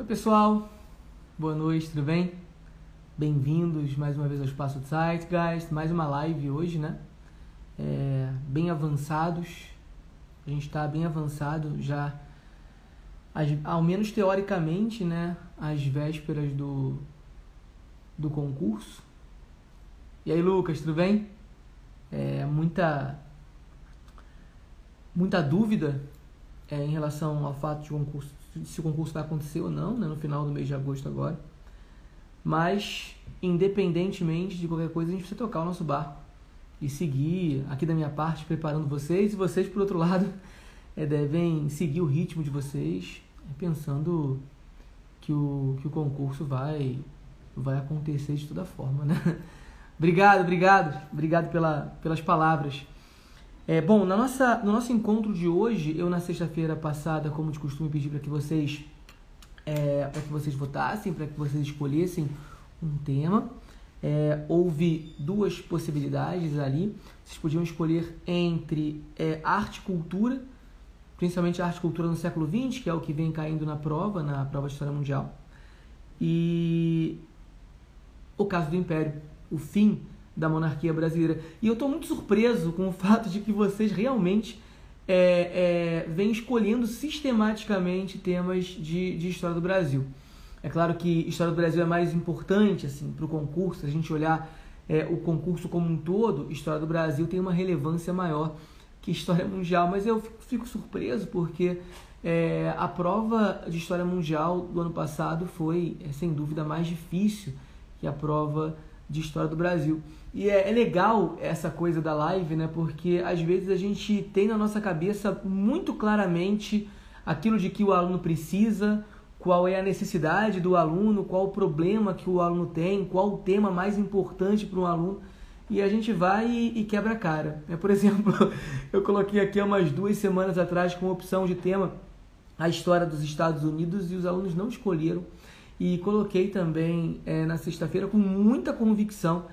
Oi pessoal, boa noite, tudo bem? Bem-vindos mais uma vez ao Espaço do Zeitgeist, mais uma live hoje, né? É, bem avançados, a gente está bem avançado já, ao menos teoricamente, né? Às vésperas do, do concurso. E aí, Lucas, tudo bem? É, muita, muita dúvida é, em relação ao fato de o concurso, se o concurso vai acontecer ou não, né, no final do mês de agosto agora. Mas, independentemente de qualquer coisa, a gente precisa tocar o nosso barco e seguir, aqui da minha parte, preparando vocês, e vocês, por outro lado, é, devem seguir o ritmo de vocês, é, pensando que o, que o concurso vai, vai acontecer de toda forma, né? Obrigado, obrigado, obrigado pela, pelas palavras. É, bom, na nossa, no nosso encontro de hoje, eu na sexta-feira passada, como de costume, pedi para que vocês é, para que vocês votassem, para que vocês escolhessem um tema. É, houve duas possibilidades ali. Vocês podiam escolher entre é, arte e cultura, principalmente arte e cultura no século XX, que é o que vem caindo na prova, na prova de História Mundial. E o caso do Império, o fim da monarquia brasileira. E eu estou muito surpreso com o fato de que vocês realmente é, é, vêm escolhendo sistematicamente temas de, de história do Brasil. É claro que história do Brasil é mais importante assim para o concurso. Se a gente olhar é, o concurso como um todo, história do Brasil tem uma relevância maior que história mundial. Mas eu fico, fico surpreso porque é, a prova de história mundial do ano passado foi, é, sem dúvida, mais difícil que a prova de história do Brasil. E é, é, legal essa coisa da live, né? Porque às vezes a gente tem na nossa cabeça muito claramente aquilo de que o aluno precisa, qual é a necessidade do aluno, qual o problema que o aluno tem, qual o tema mais importante para um aluno. E a gente vai e, quebra a cara. É, por exemplo, eu coloquei aqui há umas duas semanas atrás com opção de tema a história dos Estados Unidos e os alunos não escolheram e coloquei também é, na sexta-feira com muita convicção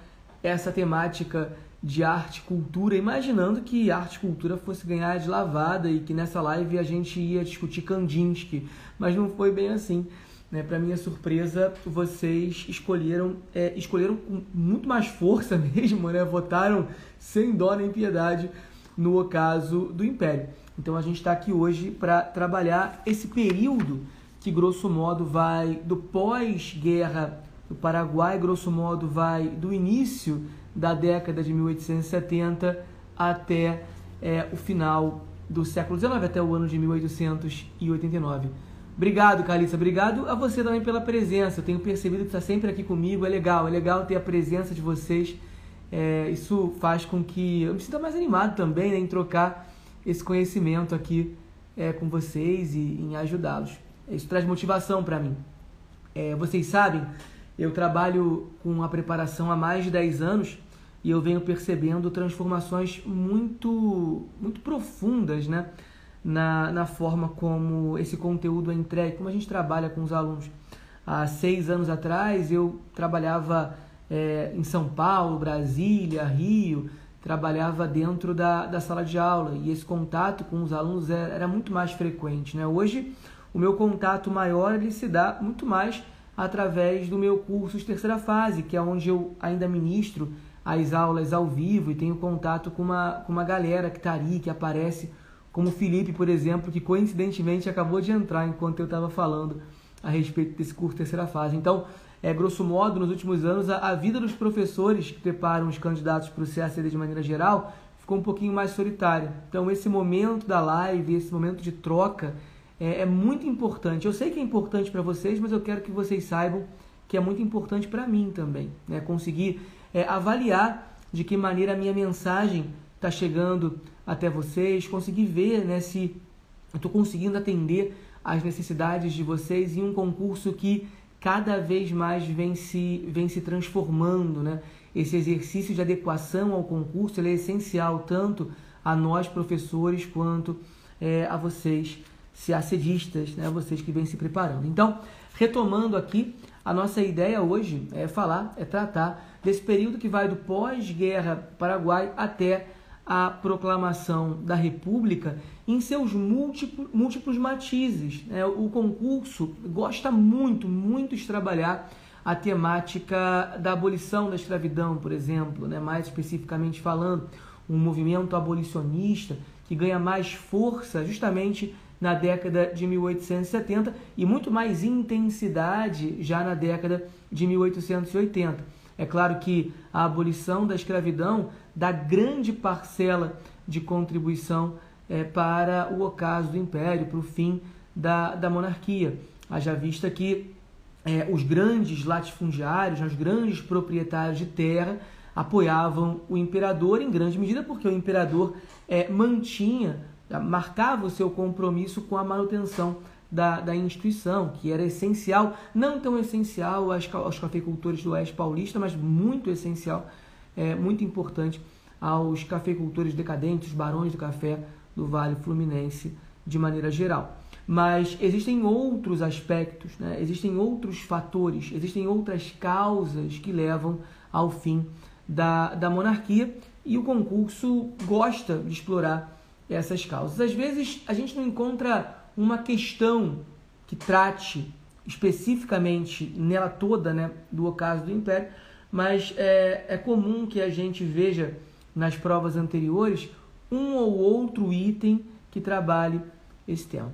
essa temática de arte e cultura, imaginando que arte e cultura fosse ganhar de lavada e que nessa live a gente ia discutir Kandinsky, mas não foi bem assim. Né? Para minha surpresa, vocês escolheram é, escolheram com muito mais força mesmo, né? votaram sem dó nem piedade no ocaso do Império. Então a gente está aqui hoje para trabalhar esse período que grosso modo vai do pós-guerra do Paraguai, grosso modo vai do início da década de 1870 até é, o final do século XIX, até o ano de 1889. Obrigado, Carlissa. Obrigado a você também pela presença. Eu tenho percebido que está sempre aqui comigo. É legal, é legal ter a presença de vocês. É, isso faz com que eu me sinta mais animado também né, em trocar esse conhecimento aqui é, com vocês e em ajudá-los. Isso traz motivação para mim. É, vocês sabem, eu trabalho com a preparação há mais de 10 anos e eu venho percebendo transformações muito, muito profundas né? na, na forma como esse conteúdo é entregue, como a gente trabalha com os alunos. Há seis anos atrás eu trabalhava é, em São Paulo, Brasília, Rio, trabalhava dentro da, da sala de aula e esse contato com os alunos era, era muito mais frequente. Né? Hoje o meu contato maior ele se dá muito mais através do meu curso de terceira fase, que é onde eu ainda ministro as aulas ao vivo e tenho contato com uma, com uma galera que está ali, que aparece, como o Felipe, por exemplo, que coincidentemente acabou de entrar enquanto eu estava falando a respeito desse curso de terceira fase. Então, é, grosso modo, nos últimos anos, a, a vida dos professores que preparam os candidatos para o CACD de maneira geral ficou um pouquinho mais solitária. Então, esse momento da live, esse momento de troca, é, é muito importante. Eu sei que é importante para vocês, mas eu quero que vocês saibam que é muito importante para mim também. Né? Conseguir é, avaliar de que maneira a minha mensagem está chegando até vocês, conseguir ver né, se estou conseguindo atender às necessidades de vocês em um concurso que cada vez mais vem se, vem se transformando. Né? Esse exercício de adequação ao concurso é essencial tanto a nós professores quanto é, a vocês se acedistas, né, vocês que vêm se preparando. Então, retomando aqui, a nossa ideia hoje é falar, é tratar desse período que vai do pós-guerra Paraguai até a proclamação da República em seus múltiplos, múltiplos matizes. Né? O concurso gosta muito, muito de trabalhar a temática da abolição da escravidão, por exemplo, né? mais especificamente falando, um movimento abolicionista que ganha mais força justamente na década de 1870 e muito mais intensidade já na década de 1880. É claro que a abolição da escravidão dá grande parcela de contribuição é, para o ocaso do império, para o fim da, da monarquia. Haja vista que é, os grandes latifundiários, os grandes proprietários de terra, apoiavam o imperador em grande medida porque o imperador é, mantinha, marcava o seu compromisso com a manutenção da, da instituição, que era essencial, não tão essencial aos, aos cafeicultores do Oeste Paulista, mas muito essencial, é, muito importante aos cafeicultores decadentes, barões do café do Vale Fluminense de maneira geral. Mas existem outros aspectos, né? existem outros fatores, existem outras causas que levam ao fim da, da monarquia e o concurso gosta de explorar essas causas. Às vezes a gente não encontra uma questão que trate especificamente nela toda né, do ocaso do Império, mas é, é comum que a gente veja nas provas anteriores um ou outro item que trabalhe esse tema.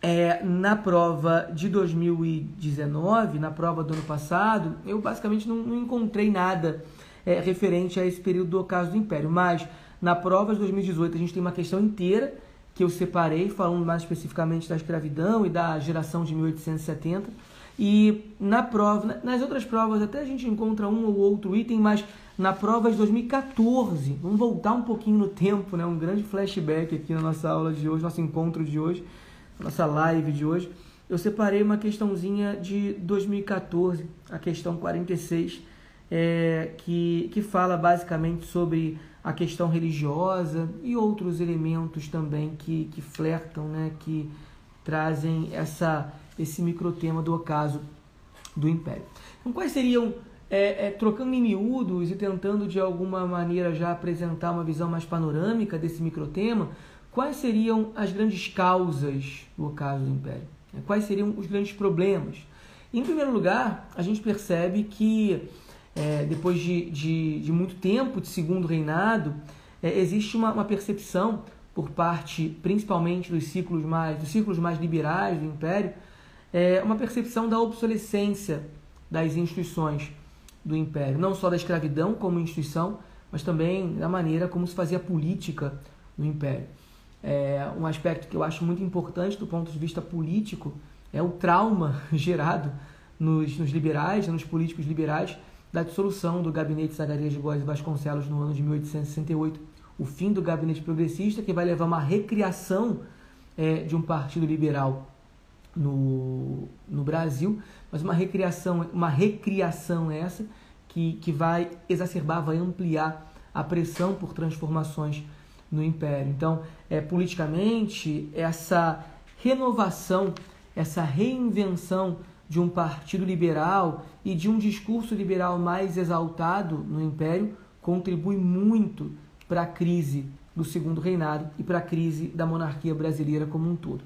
É, na prova de 2019, na prova do ano passado, eu basicamente não, não encontrei nada é, referente a esse período do ocaso do Império, mas na prova de 2018 a gente tem uma questão inteira que eu separei, falando mais especificamente da escravidão e da geração de 1870. E na prova, nas outras provas até a gente encontra um ou outro item, mas na prova de 2014, vamos voltar um pouquinho no tempo, né? Um grande flashback aqui na nossa aula de hoje, nosso encontro de hoje, nossa live de hoje. Eu separei uma questãozinha de 2014, a questão 46, é, que, que fala basicamente sobre a questão religiosa e outros elementos também que, que flertam, né, que trazem essa, esse microtema do ocaso do Império. Então, quais seriam, é, é, trocando em miúdos e tentando de alguma maneira já apresentar uma visão mais panorâmica desse microtema, quais seriam as grandes causas do ocaso do Império? Quais seriam os grandes problemas? Em primeiro lugar, a gente percebe que é, depois de, de, de, muito tempo de segundo reinado, é, existe uma, uma, percepção por parte, principalmente dos ciclos mais, dos círculos mais liberais do Império, é, uma percepção da obsolescência das instituições do Império, não só da escravidão como instituição, mas também da maneira como se fazia política no Império. É, um aspecto que eu acho muito importante do ponto de vista político é o trauma gerado nos, nos liberais, nos políticos liberais, da dissolução do gabinete Zacarias de Góes Vasconcelos no ano de 1868, o fim do gabinete progressista, que vai levar uma recriação é, de um partido liberal no, no Brasil, mas uma recriação, uma recriação essa que, que vai exacerbar, vai ampliar a pressão por transformações no Império. Então, é, politicamente, essa renovação, essa reinvenção de um partido liberal e de um discurso liberal mais exaltado no Império contribui muito para a crise do segundo reinado e para a crise da monarquia brasileira como um todo.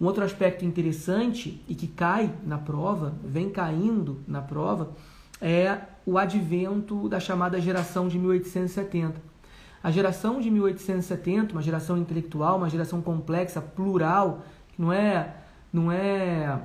Um outro aspecto interessante e que cai na prova, vem caindo na prova, é o advento da chamada geração de 1870. A geração de 1870, uma geração intelectual, uma geração complexa, plural, não é, não é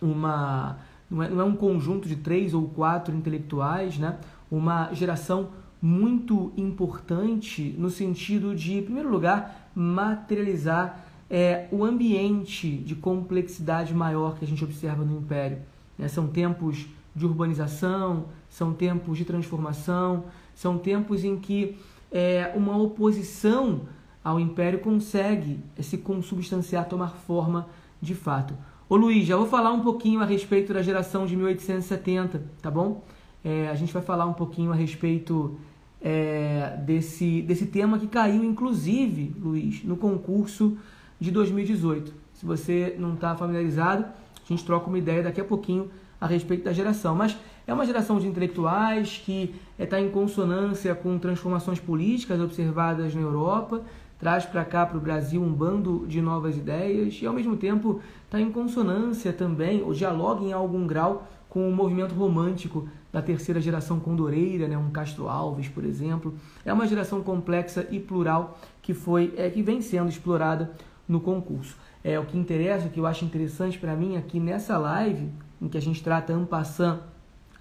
uma não é, não é um conjunto de três ou quatro intelectuais, né? uma geração muito importante no sentido de, em primeiro lugar, materializar é, o ambiente de complexidade maior que a gente observa no Império. Né? São tempos de urbanização, são tempos de transformação, são tempos em que é, uma oposição ao Império consegue se consubstanciar, tomar forma de fato. Ô Luiz, já vou falar um pouquinho a respeito da geração de 1870, tá bom? É, a gente vai falar um pouquinho a respeito é, desse, desse tema que caiu, inclusive, Luiz, no concurso de 2018. Se você não está familiarizado, a gente troca uma ideia daqui a pouquinho a respeito da geração. Mas é uma geração de intelectuais que está em consonância com transformações políticas observadas na Europa, traz para cá, para o Brasil, um bando de novas ideias e, ao mesmo tempo, está em consonância também, ou dialoga em algum grau com o movimento romântico da terceira geração condoreira, né, um Castro Alves, por exemplo. É uma geração complexa e plural que foi é, que vem sendo explorada no concurso. É o que interessa, o que eu acho interessante para mim aqui nessa live, em que a gente trata ampassando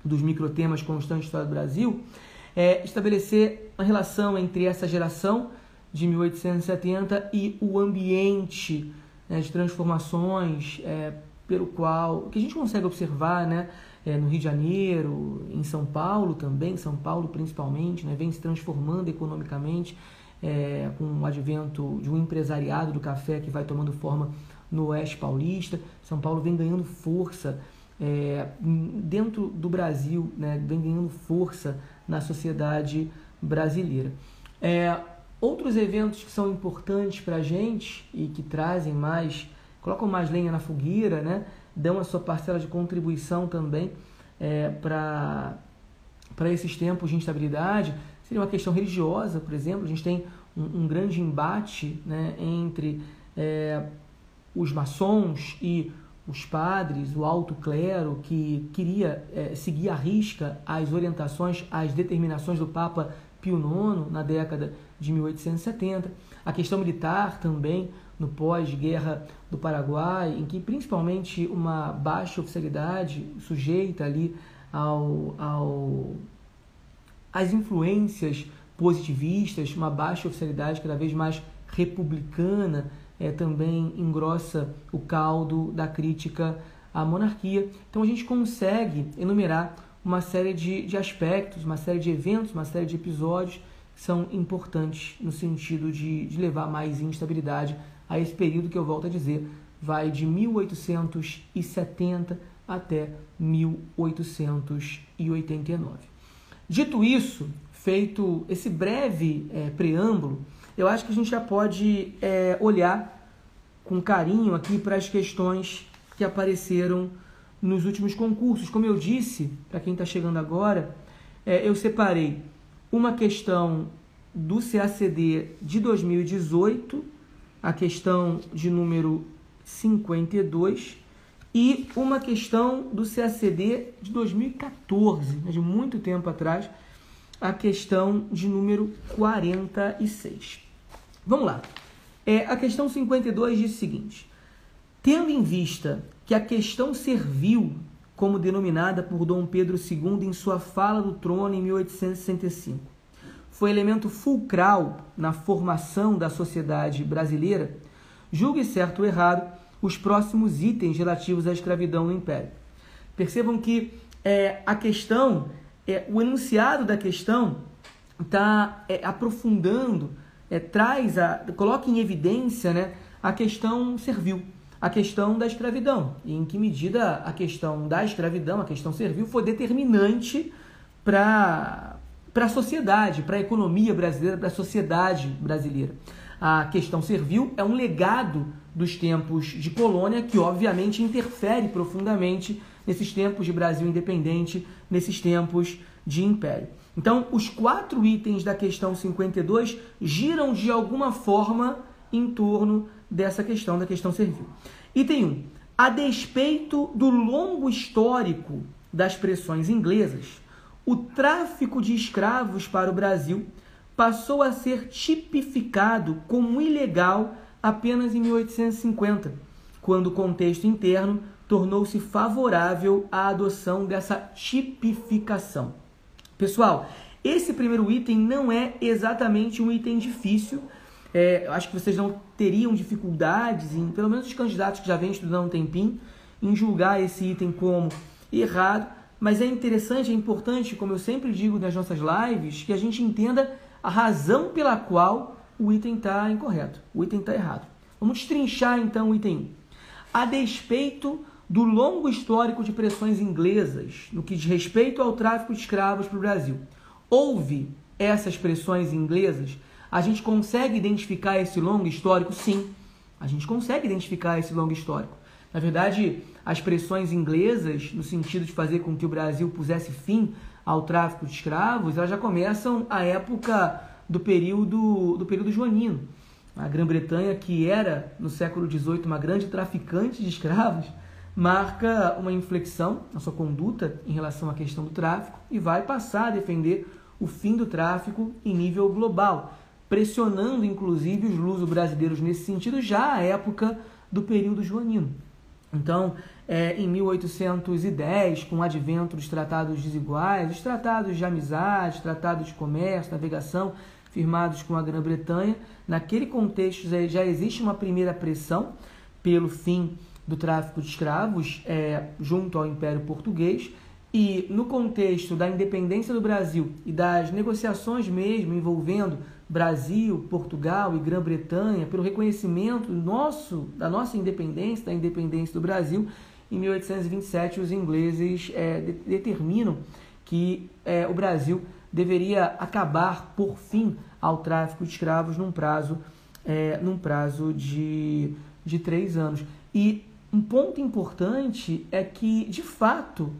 dos microtemas constantes da história do Brasil, é estabelecer a relação entre essa geração de 1870 e o ambiente né, de transformações é, pelo qual que a gente consegue observar né, é, no Rio de Janeiro, em São Paulo também, São Paulo principalmente, né, vem se transformando economicamente é, com o advento de um empresariado do café que vai tomando forma no Oeste Paulista. São Paulo vem ganhando força é, dentro do Brasil, né, vem ganhando força na sociedade brasileira. É, Outros eventos que são importantes para a gente e que trazem mais, colocam mais lenha na fogueira, né? dão a sua parcela de contribuição também é, para esses tempos de instabilidade, seria uma questão religiosa, por exemplo. A gente tem um, um grande embate né, entre é, os maçons e os padres, o alto clero, que queria é, seguir à risca as orientações, as determinações do Papa Pio IX na década de 1870, a questão militar também no pós-guerra do Paraguai, em que principalmente uma baixa oficialidade sujeita ali ao, ao às influências positivistas, uma baixa oficialidade cada vez mais republicana é, também engrossa o caldo da crítica à monarquia. Então a gente consegue enumerar uma série de, de aspectos, uma série de eventos, uma série de episódios são importantes no sentido de, de levar mais instabilidade a esse período que eu volto a dizer vai de 1870 até 1889. Dito isso, feito esse breve é, preâmbulo, eu acho que a gente já pode é, olhar com carinho aqui para as questões que apareceram nos últimos concursos. Como eu disse, para quem está chegando agora, é, eu separei uma questão do CACD de 2018, a questão de número 52, e uma questão do CACD de 2014, né, de muito tempo atrás, a questão de número 46. Vamos lá. É, a questão 52 diz o seguinte: tendo em vista que a questão servil como denominada por Dom Pedro II em sua fala do trono em 1865. Foi elemento fulcral na formação da sociedade brasileira. Julgue certo ou errado os próximos itens relativos à escravidão no Império. Percebam que é, a questão, é, o enunciado da questão está é, aprofundando, é, traz, a, coloca em evidência né, a questão servil a questão da escravidão e em que medida a questão da escravidão, a questão servil, foi determinante para a sociedade, para a economia brasileira, para a sociedade brasileira. A questão servil é um legado dos tempos de colônia que, obviamente, interfere profundamente nesses tempos de Brasil independente, nesses tempos de império. Então, os quatro itens da questão 52 giram de alguma forma em torno dessa questão, da questão servil. Item 1. A despeito do longo histórico das pressões inglesas, o tráfico de escravos para o Brasil passou a ser tipificado como ilegal apenas em 1850, quando o contexto interno tornou-se favorável à adoção dessa tipificação. Pessoal, esse primeiro item não é exatamente um item difícil, é, eu acho que vocês não teriam dificuldades, em, pelo menos os candidatos que já vêm estudando um tempinho, em julgar esse item como errado, mas é interessante, é importante, como eu sempre digo nas nossas lives, que a gente entenda a razão pela qual o item está incorreto, o item está errado. Vamos destrinchar então o item 1. A despeito do longo histórico de pressões inglesas no que diz respeito ao tráfico de escravos para o Brasil, houve essas pressões inglesas a gente consegue identificar esse longo histórico? Sim, a gente consegue identificar esse longo histórico. Na verdade, as pressões inglesas, no sentido de fazer com que o Brasil pusesse fim ao tráfico de escravos, elas já começam a época do período, do período joanino. A Grã-Bretanha, que era no século XVIII uma grande traficante de escravos, marca uma inflexão na sua conduta em relação à questão do tráfico e vai passar a defender o fim do tráfico em nível global, pressionando inclusive os luso-brasileiros nesse sentido já à época do período joanino. Então, é, em 1810, com o advento dos tratados desiguais, os tratados de amizade, tratados de comércio, navegação, firmados com a Grã-Bretanha, naquele contexto já existe uma primeira pressão pelo fim do tráfico de escravos é, junto ao Império Português. E no contexto da independência do Brasil e das negociações mesmo envolvendo Brasil, Portugal e Grã-Bretanha pelo reconhecimento nosso da nossa independência, da independência do Brasil, em 1827 os ingleses é, de, determinam que é, o Brasil deveria acabar por fim ao tráfico de escravos num prazo, é, num prazo de, de três anos. E um ponto importante é que, de fato,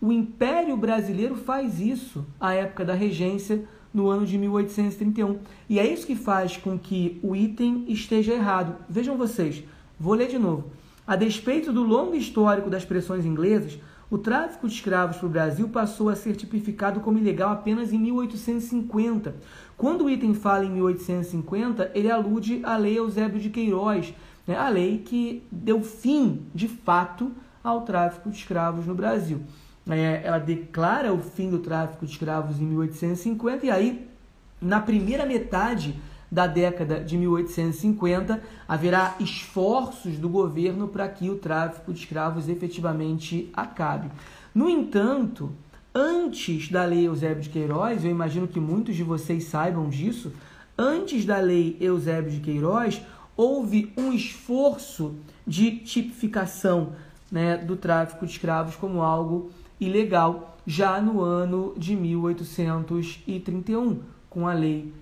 o Império Brasileiro faz isso à época da regência no ano de 1831. E é isso que faz com que o item esteja errado. Vejam vocês, vou ler de novo. A despeito do longo histórico das pressões inglesas, o tráfico de escravos para o Brasil passou a ser tipificado como ilegal apenas em 1850. Quando o item fala em 1850, ele alude à Lei Eusébio de Queiroz, né, a lei que deu fim, de fato, ao tráfico de escravos no Brasil. É, ela declara o fim do tráfico de escravos em 1850 e aí, na primeira metade da década de 1850, haverá esforços do governo para que o tráfico de escravos efetivamente acabe. No entanto, antes da lei Eusébio de Queiroz, eu imagino que muitos de vocês saibam disso, antes da lei Eusébio de Queiroz, houve um esforço de tipificação né, do tráfico de escravos como algo ilegal já no ano de 1831, com a lei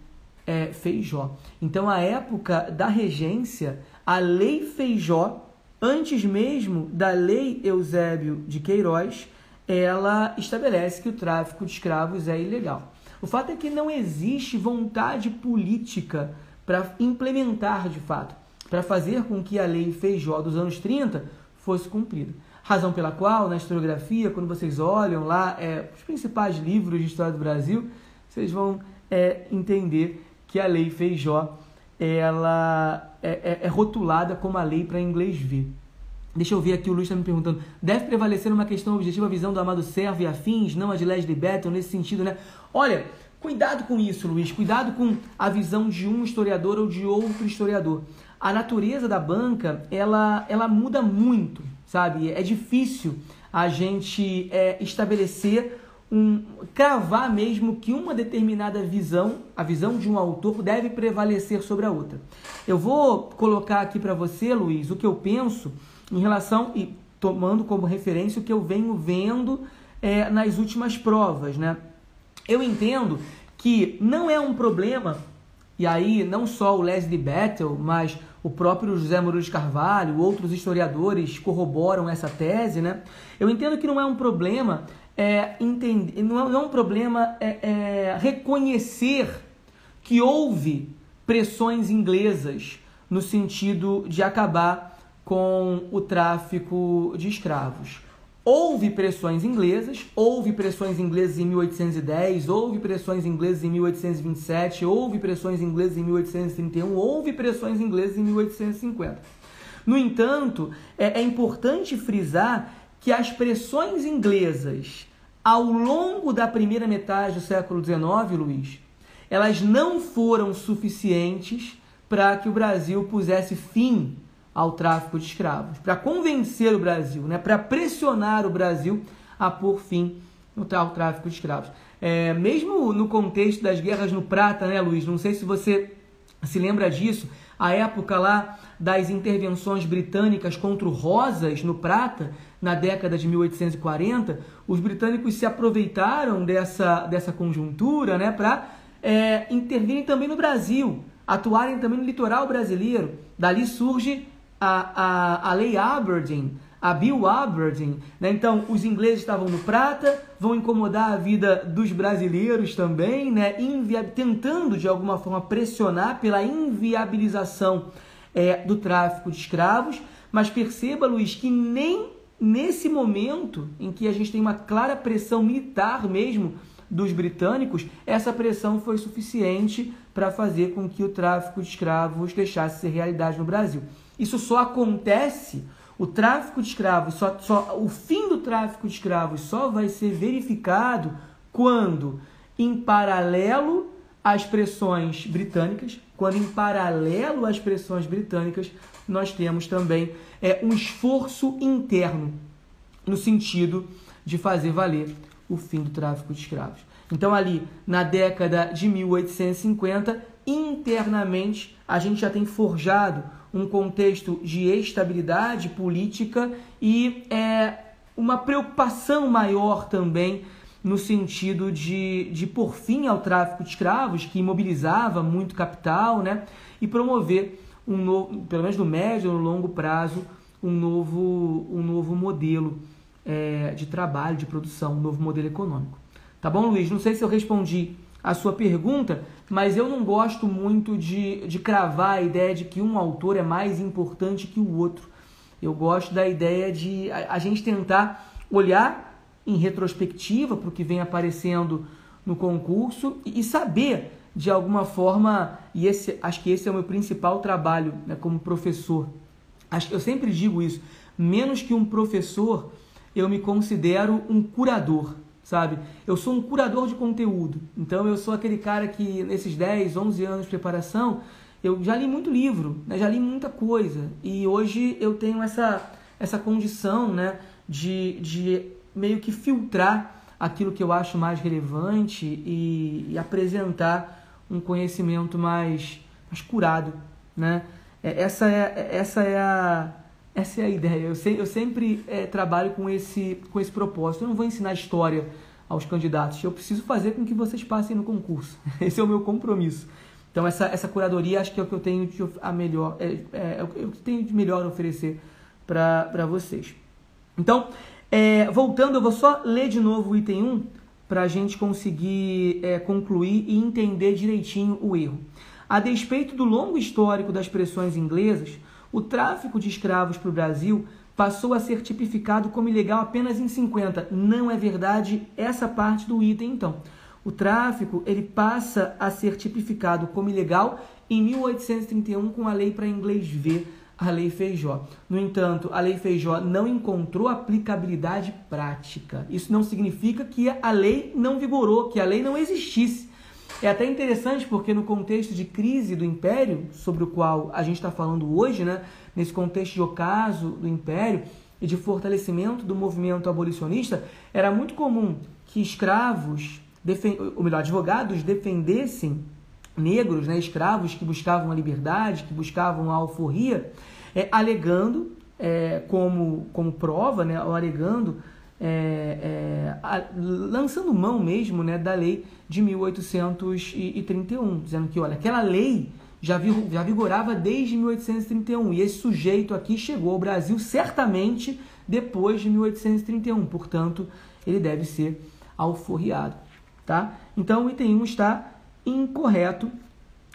é, Feijó. Então, a época da regência, a lei Feijó, antes mesmo da lei Eusébio de Queiroz, ela estabelece que o tráfico de escravos é ilegal. O fato é que não existe vontade política para implementar de fato, para fazer com que a lei Feijó dos anos 30 fosse cumprida. Razão pela qual, na historiografia, quando vocês olham lá é, os principais livros de história do Brasil, vocês vão é, entender que a lei Feijó ela é, é, é rotulada como a lei para inglês ver. Deixa eu ver aqui, o Luiz está me perguntando. Deve prevalecer uma questão objetiva a visão do amado servo e afins, não a de Leslie Betton, nesse sentido, né? Olha, Cuidado com isso, Luiz. Cuidado com a visão de um historiador ou de outro historiador. A natureza da banca, ela, ela muda muito, sabe? É difícil a gente é, estabelecer um cravar mesmo que uma determinada visão, a visão de um autor deve prevalecer sobre a outra. Eu vou colocar aqui para você, Luiz, o que eu penso em relação e tomando como referência o que eu venho vendo é, nas últimas provas, né? Eu entendo que não é um problema, e aí não só o Leslie Battle, mas o próprio José Murilo de Carvalho, outros historiadores corroboram essa tese, né? Eu entendo que não é um problema é, entender, não, é, não é um problema é, é, reconhecer que houve pressões inglesas no sentido de acabar com o tráfico de escravos. Houve pressões inglesas, houve pressões inglesas em 1810, houve pressões inglesas em 1827, houve pressões inglesas em 1831, houve pressões inglesas em 1850. No entanto, é, é importante frisar que as pressões inglesas ao longo da primeira metade do século XIX, Luiz, elas não foram suficientes para que o Brasil pusesse fim ao tráfico de escravos, para convencer o Brasil, né, para pressionar o Brasil a pôr fim ao tráfico de escravos. É, mesmo no contexto das guerras no Prata, né, Luiz? Não sei se você se lembra disso, a época lá das intervenções britânicas contra o Rosas no Prata, na década de 1840, os britânicos se aproveitaram dessa, dessa conjuntura né, para é, intervirem também no Brasil, atuarem também no litoral brasileiro. Dali surge a, a, a lei Aberdeen, a Bill Aberdeen, né? Então, os ingleses estavam no prata, vão incomodar a vida dos brasileiros também, né? tentando de alguma forma pressionar pela inviabilização é, do tráfico de escravos. Mas perceba, Luiz, que nem nesse momento em que a gente tem uma clara pressão militar mesmo dos britânicos, essa pressão foi suficiente para fazer com que o tráfico de escravos deixasse de ser realidade no Brasil. Isso só acontece, o tráfico de escravos, só, só, o fim do tráfico de escravos só vai ser verificado quando, em paralelo às pressões britânicas, quando em paralelo às pressões britânicas, nós temos também é, um esforço interno no sentido de fazer valer o fim do tráfico de escravos. Então, ali na década de 1850, internamente a gente já tem forjado um contexto de estabilidade política e é, uma preocupação maior também no sentido de, de pôr fim ao tráfico de escravos, que imobilizava muito capital, né? e promover um novo, pelo menos no médio ou no longo prazo, um novo, um novo modelo é, de trabalho, de produção, um novo modelo econômico. Tá bom, Luiz? Não sei se eu respondi a sua pergunta, mas eu não gosto muito de, de cravar a ideia de que um autor é mais importante que o outro. Eu gosto da ideia de a, a gente tentar olhar em retrospectiva para o que vem aparecendo no concurso e, e saber de alguma forma, e esse, acho que esse é o meu principal trabalho né, como professor. Acho, eu sempre digo isso, menos que um professor, eu me considero um curador, sabe? Eu sou um curador de conteúdo. Então eu sou aquele cara que nesses 10, 11 anos de preparação, eu já li muito livro, né? já li muita coisa. E hoje eu tenho essa, essa condição né? de, de meio que filtrar aquilo que eu acho mais relevante e, e apresentar um conhecimento mais, mais curado, né? É, essa é, essa é a essa é a ideia. Eu, eu sempre é, trabalho com esse, com esse propósito. Eu não vou ensinar história aos candidatos. Eu preciso fazer com que vocês passem no concurso. Esse é o meu compromisso. Então essa, essa curadoria acho que é o que eu tenho de, a melhor, é, é, é o que tenho de melhor oferecer para vocês. Então, é, voltando, eu vou só ler de novo o item 1 para a gente conseguir é, concluir e entender direitinho o erro. A despeito do longo histórico das pressões inglesas, o tráfico de escravos para o Brasil passou a ser tipificado como ilegal apenas em 50. Não é verdade essa parte do item, então. O tráfico ele passa a ser tipificado como ilegal em 1831 com a lei para inglês ver a Lei Feijó. No entanto, a Lei Feijó não encontrou aplicabilidade prática. Isso não significa que a lei não vigorou, que a lei não existisse. É até interessante porque no contexto de crise do Império, sobre o qual a gente está falando hoje, né, nesse contexto de ocaso do Império e de fortalecimento do movimento abolicionista, era muito comum que escravos, ou melhor, advogados defendessem negros, né, escravos que buscavam a liberdade, que buscavam a alforria, é, alegando é, como, como prova, né, ou alegando, é, é a, lançando mão mesmo né, da lei de 1831, dizendo que, olha, aquela lei já, já vigorava desde 1831 e esse sujeito aqui chegou ao Brasil certamente depois de 1831, portanto, ele deve ser alforriado. Tá? Então, o item 1 está incorreto.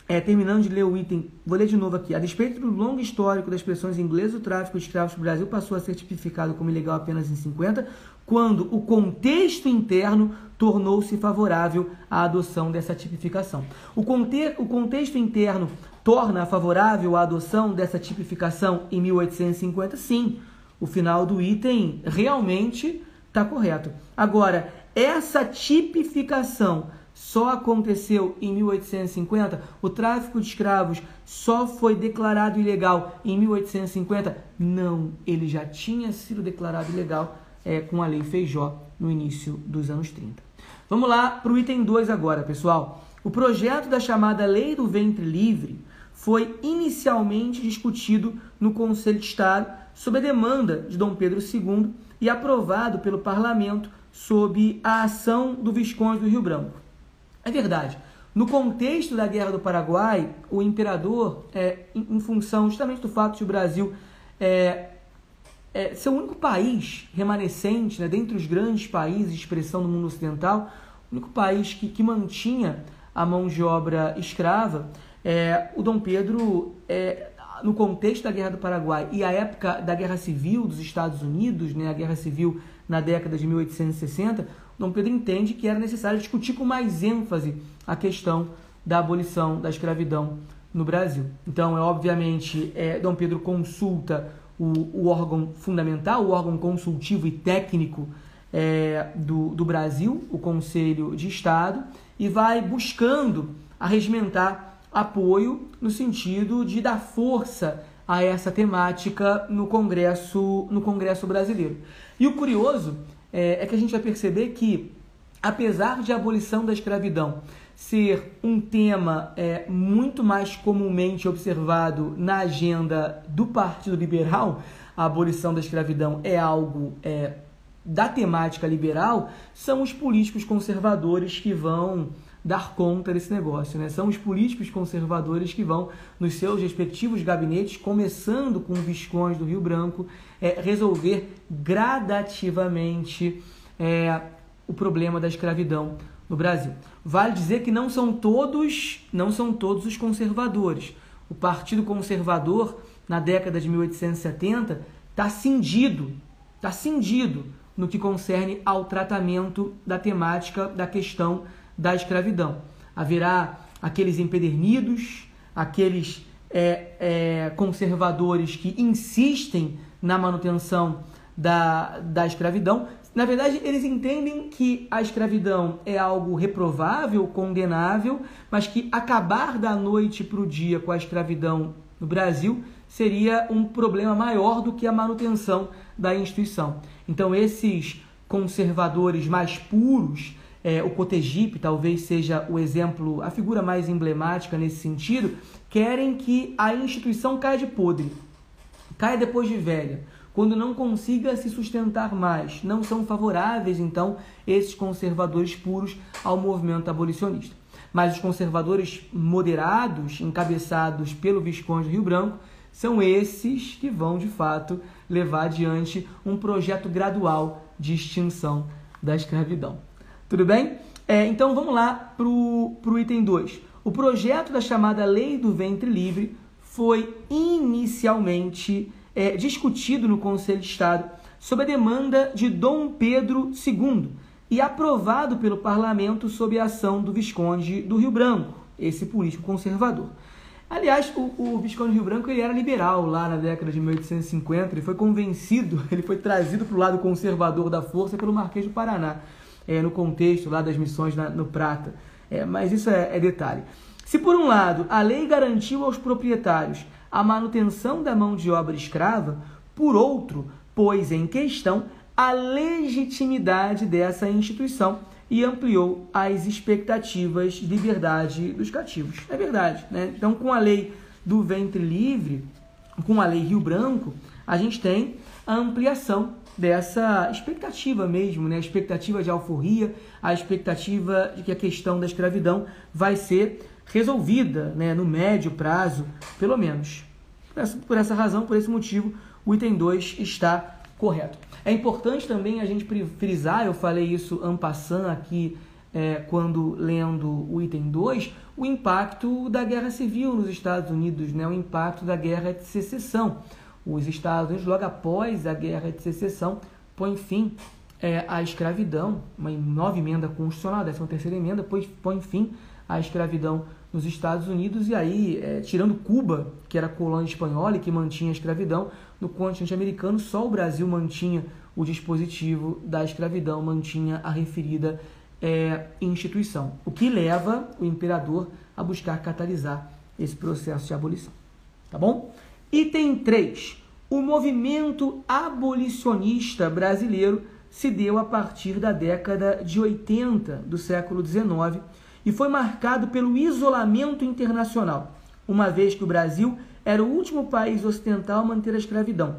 É, terminando de ler o item, vou ler de novo aqui. A despeito do longo histórico das pressões inglesas, o tráfico de escravos no Brasil passou a ser tipificado como ilegal apenas em 50, quando o contexto interno tornou-se favorável à adoção dessa tipificação. O, conte o contexto interno torna favorável a adoção dessa tipificação em 1850? Sim. O final do item realmente está correto. Agora, essa tipificação só aconteceu em 1850, o tráfico de escravos só foi declarado ilegal em 1850? Não, ele já tinha sido declarado ilegal é, com a Lei Feijó no início dos anos 30. Vamos lá para o item 2 agora, pessoal. O projeto da chamada Lei do Ventre Livre foi inicialmente discutido no Conselho de Estado sob a demanda de Dom Pedro II e aprovado pelo Parlamento sob a ação do Visconde do Rio Branco. É verdade. No contexto da Guerra do Paraguai, o imperador, é, em, função justamente do fato de o Brasil é, é, ser o único país remanescente, né, dentre os grandes países de expressão do mundo ocidental, o único país que, que mantinha a mão de obra escrava, é, o Dom Pedro, é, no contexto da Guerra do Paraguai e a época da Guerra Civil dos Estados Unidos, né, a Guerra Civil na década de 1860, o Dom Pedro entende que era necessário discutir com mais ênfase a questão da abolição da escravidão no Brasil. Então, é obviamente, é, Dom Pedro consulta o, o, órgão fundamental, o órgão consultivo e técnico é, do, do Brasil, o Conselho de Estado, e vai buscando arregimentar apoio no sentido de dar força a essa temática no Congresso, no Congresso brasileiro. E o curioso é, é que a gente vai perceber que, apesar de a abolição da escravidão ser um tema é, muito mais comumente observado na agenda do Partido Liberal, a abolição da escravidão é algo é, da temática liberal, são os políticos conservadores que vão dar conta desse negócio. Né? São os políticos conservadores que vão, nos seus respectivos gabinetes, começando com o Visconde do Rio Branco, é, resolver gradativamente é, o problema da escravidão no Brasil. Vale dizer que não são todos, não são todos os conservadores. O Partido Conservador, na década de 1870, está cindido, está cindido no que concerne ao tratamento da temática da questão da escravidão. Haverá aqueles empedernidos, aqueles é, é, conservadores que insistem na manutenção da, da escravidão, na verdade, eles entendem que a escravidão é algo reprovável, condenável, mas que acabar da noite para o dia com a escravidão no Brasil seria um problema maior do que a manutenção da instituição. Então, esses conservadores mais puros, é, o Cotegipe talvez seja o exemplo, a figura mais emblemática nesse sentido, querem que a instituição caia de podre, caia depois de velha quando não consiga se sustentar mais. Não são favoráveis, então, esses conservadores puros ao movimento abolicionista. Mas os conservadores moderados, encabeçados pelo Visconde Rio Branco, são esses que vão, de fato, levar adiante um projeto gradual de extinção da escravidão. Tudo bem? É, então vamos lá para o item 2. O projeto da chamada Lei do Ventre Livre foi inicialmente é, discutido no Conselho de Estado sob a demanda de Dom Pedro II e aprovado pelo parlamento sob a ação do Visconde do Rio Branco, esse político conservador. Aliás, o, o Visconde do Rio Branco ele era liberal lá na década de 1850, ele foi convencido, ele foi trazido para o lado conservador da força pelo Marquês do Paraná, é, no contexto lá das missões na, no Prata. É, mas isso é, é detalhe. Se por um lado a lei garantiu aos proprietários a manutenção da mão de obra escrava, por outro, pôs em questão a legitimidade dessa instituição e ampliou as expectativas de liberdade dos cativos. É verdade, né? Então, com a lei do ventre livre, com a lei Rio Branco, a gente tem a ampliação dessa expectativa mesmo, né? A expectativa de alforria, a expectativa de que a questão da escravidão vai ser resolvida né, no médio prazo, pelo menos. Por essa, por essa razão, por esse motivo, o item 2 está correto. É importante também a gente frisar, eu falei isso en passant aqui é, quando lendo o item 2, o impacto da guerra civil nos Estados Unidos, né, o impacto da guerra de secessão. Os Estados Unidos, logo após a guerra de secessão, põem fim é, à escravidão, uma nova emenda constitucional, décima terceira emenda, põe, põe fim à escravidão nos Estados Unidos, e aí, é, tirando Cuba, que era colônia espanhola e que mantinha a escravidão, no continente americano só o Brasil mantinha o dispositivo da escravidão, mantinha a referida é, instituição, o que leva o imperador a buscar catalisar esse processo de abolição. Tá bom? Item 3. O movimento abolicionista brasileiro se deu a partir da década de 80 do século XIX e foi marcado pelo isolamento internacional, uma vez que o Brasil era o último país ocidental a manter a escravidão.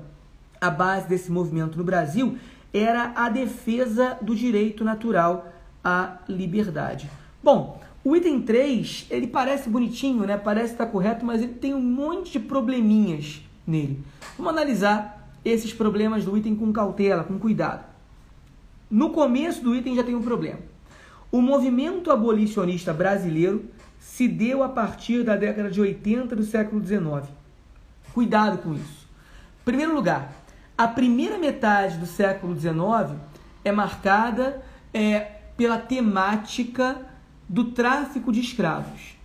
A base desse movimento no Brasil era a defesa do direito natural à liberdade. Bom, o item 3, ele parece bonitinho, né? Parece estar correto, mas ele tem um monte de probleminhas nele. Vamos analisar esses problemas do item com cautela, com cuidado. No começo do item já tem um problema. O movimento abolicionista brasileiro se deu a partir da década de 80 do século XIX. Cuidado com isso. Em primeiro lugar, a primeira metade do século XIX é marcada é, pela temática do tráfico de escravos.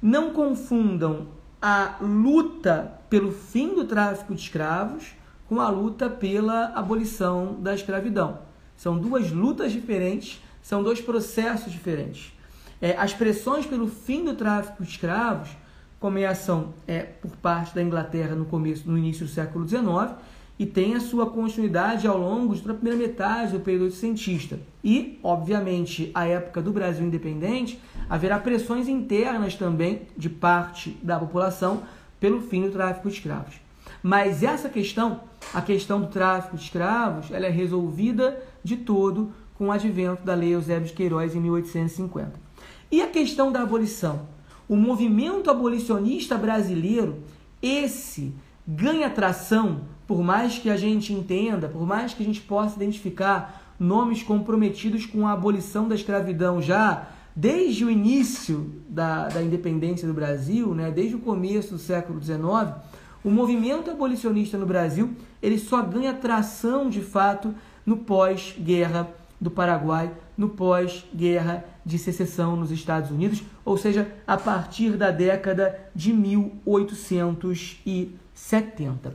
Não confundam a luta pelo fim do tráfico de escravos com a luta pela abolição da escravidão. São duas lutas diferentes, são dois processos diferentes. É, as pressões pelo fim do tráfico de escravos começam é, por parte da Inglaterra no começo, no início do século XIX e tem a sua continuidade ao longo de toda a primeira metade do período cientista. E, obviamente, a época do Brasil independente, haverá pressões internas também de parte da população pelo fim do tráfico de escravos. Mas essa questão, a questão do tráfico de escravos, ela é resolvida de todo com o advento da Lei Eusébio de Queiroz em 1850. E a questão da abolição? O movimento abolicionista brasileiro, esse ganha tração, por mais que a gente entenda, por mais que a gente possa identificar nomes comprometidos com a abolição da escravidão já desde o início da, da independência do Brasil, né, desde o começo do século XIX, o movimento abolicionista no Brasil ele só ganha tração de fato no pós-guerra do Paraguai, no pós-guerra de secessão nos Estados Unidos, ou seja, a partir da década de 1870.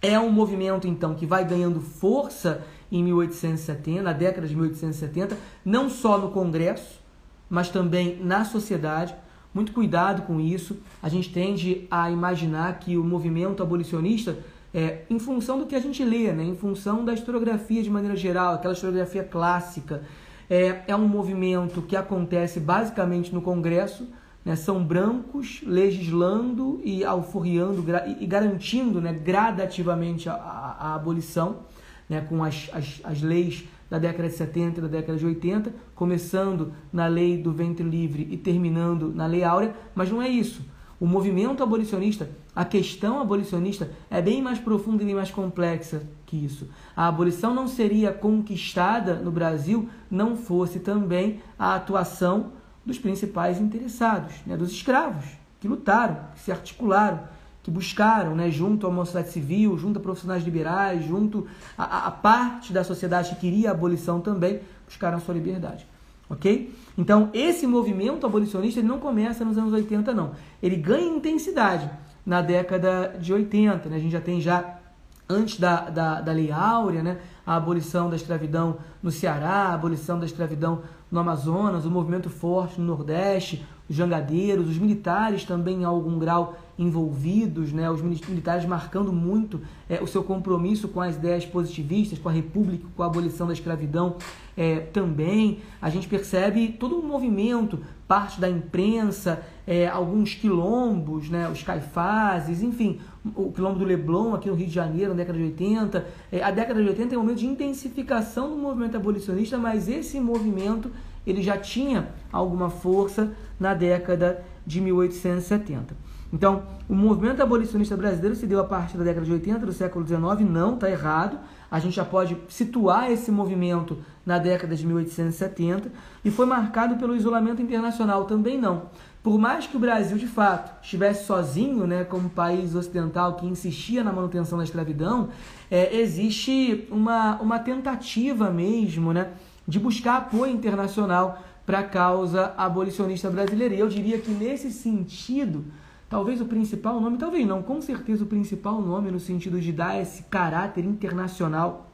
É um movimento então que vai ganhando força em 1870, na década de 1870, não só no Congresso, mas também na sociedade. Muito cuidado com isso. A gente tende a imaginar que o movimento abolicionista é, em função do que a gente lê, né? em função da historiografia de maneira geral, aquela historiografia clássica. É, é um movimento que acontece basicamente no Congresso, né? são brancos legislando e alforriando e garantindo né? gradativamente a, a, a abolição, né? com as, as, as leis da década de 70 e da década de 80, começando na lei do ventre livre e terminando na lei áurea, mas não é isso. O movimento abolicionista, a questão abolicionista é bem mais profunda e bem mais complexa que isso. A abolição não seria conquistada no Brasil não fosse também a atuação dos principais interessados, né, dos escravos, que lutaram, que se articularam, que buscaram, né, junto à mocidade civil, junto a profissionais liberais, junto a parte da sociedade que queria a abolição também, buscaram a sua liberdade. Ok? Então, esse movimento abolicionista ele não começa nos anos 80, não. Ele ganha intensidade na década de 80. Né? A gente já tem já, antes da, da, da Lei Áurea, né? a abolição da escravidão no Ceará, a abolição da escravidão no Amazonas, o movimento forte no Nordeste, os jangadeiros, os militares também em algum grau envolvidos, né, os militares marcando muito é, o seu compromisso com as ideias positivistas, com a república, com a abolição da escravidão é, também. A gente percebe todo um movimento, parte da imprensa, é, alguns quilombos, né, os caifazes, enfim, o quilombo do Leblon aqui no Rio de Janeiro, na década de 80. É, a década de 80 é um momento de intensificação do movimento abolicionista, mas esse movimento ele já tinha alguma força na década de 1870. Então, o movimento abolicionista brasileiro se deu a partir da década de 80 do século XIX, não, está errado. A gente já pode situar esse movimento na década de 1870 e foi marcado pelo isolamento internacional, também não. Por mais que o Brasil, de fato, estivesse sozinho, né, como país ocidental que insistia na manutenção da escravidão, é, existe uma, uma tentativa mesmo né, de buscar apoio internacional para a causa abolicionista brasileira. E eu diria que, nesse sentido, Talvez o principal nome, talvez não, com certeza o principal nome no sentido de dar esse caráter internacional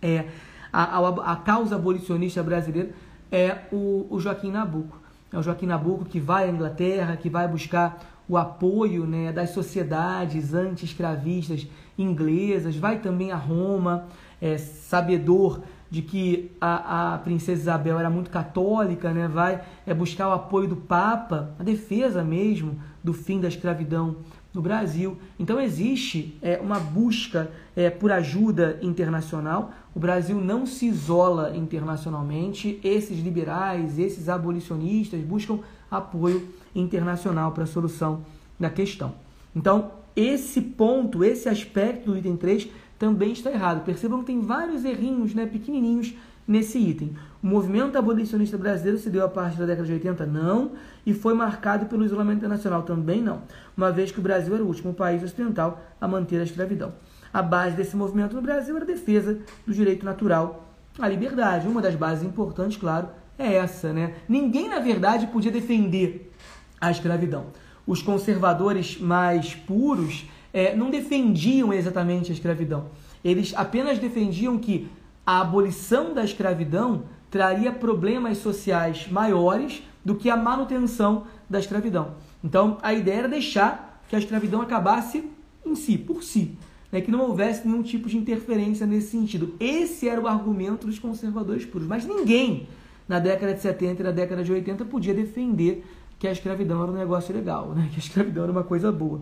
é a, a, a causa abolicionista brasileira é o, o Joaquim Nabuco. É o Joaquim Nabuco que vai à Inglaterra, que vai buscar o apoio né, das sociedades anti-escravistas inglesas, vai também a Roma, é, sabedor de que a, a princesa Isabel era muito católica, né, vai é, buscar o apoio do Papa, a defesa mesmo do fim da escravidão no Brasil. Então existe é, uma busca é, por ajuda internacional. O Brasil não se isola internacionalmente. Esses liberais, esses abolicionistas buscam apoio internacional para a solução da questão. Então, esse ponto, esse aspecto do item 3 também está errado. Percebam que tem vários errinhos né, pequenininhos nesse item. O movimento abolicionista brasileiro se deu a partir da década de 80? Não. E foi marcado pelo isolamento internacional? Também não. Uma vez que o Brasil era o último país ocidental a manter a escravidão. A base desse movimento no Brasil era a defesa do direito natural à liberdade. Uma das bases importantes, claro, é essa. Né? Ninguém, na verdade, podia defender a escravidão. Os conservadores mais puros é, não defendiam exatamente a escravidão. Eles apenas defendiam que a abolição da escravidão traria problemas sociais maiores do que a manutenção da escravidão. Então, a ideia era deixar que a escravidão acabasse em si, por si, né? que não houvesse nenhum tipo de interferência nesse sentido. Esse era o argumento dos conservadores puros. Mas ninguém, na década de 70 e na década de 80, podia defender que a escravidão era um negócio legal, né? que a escravidão era uma coisa boa.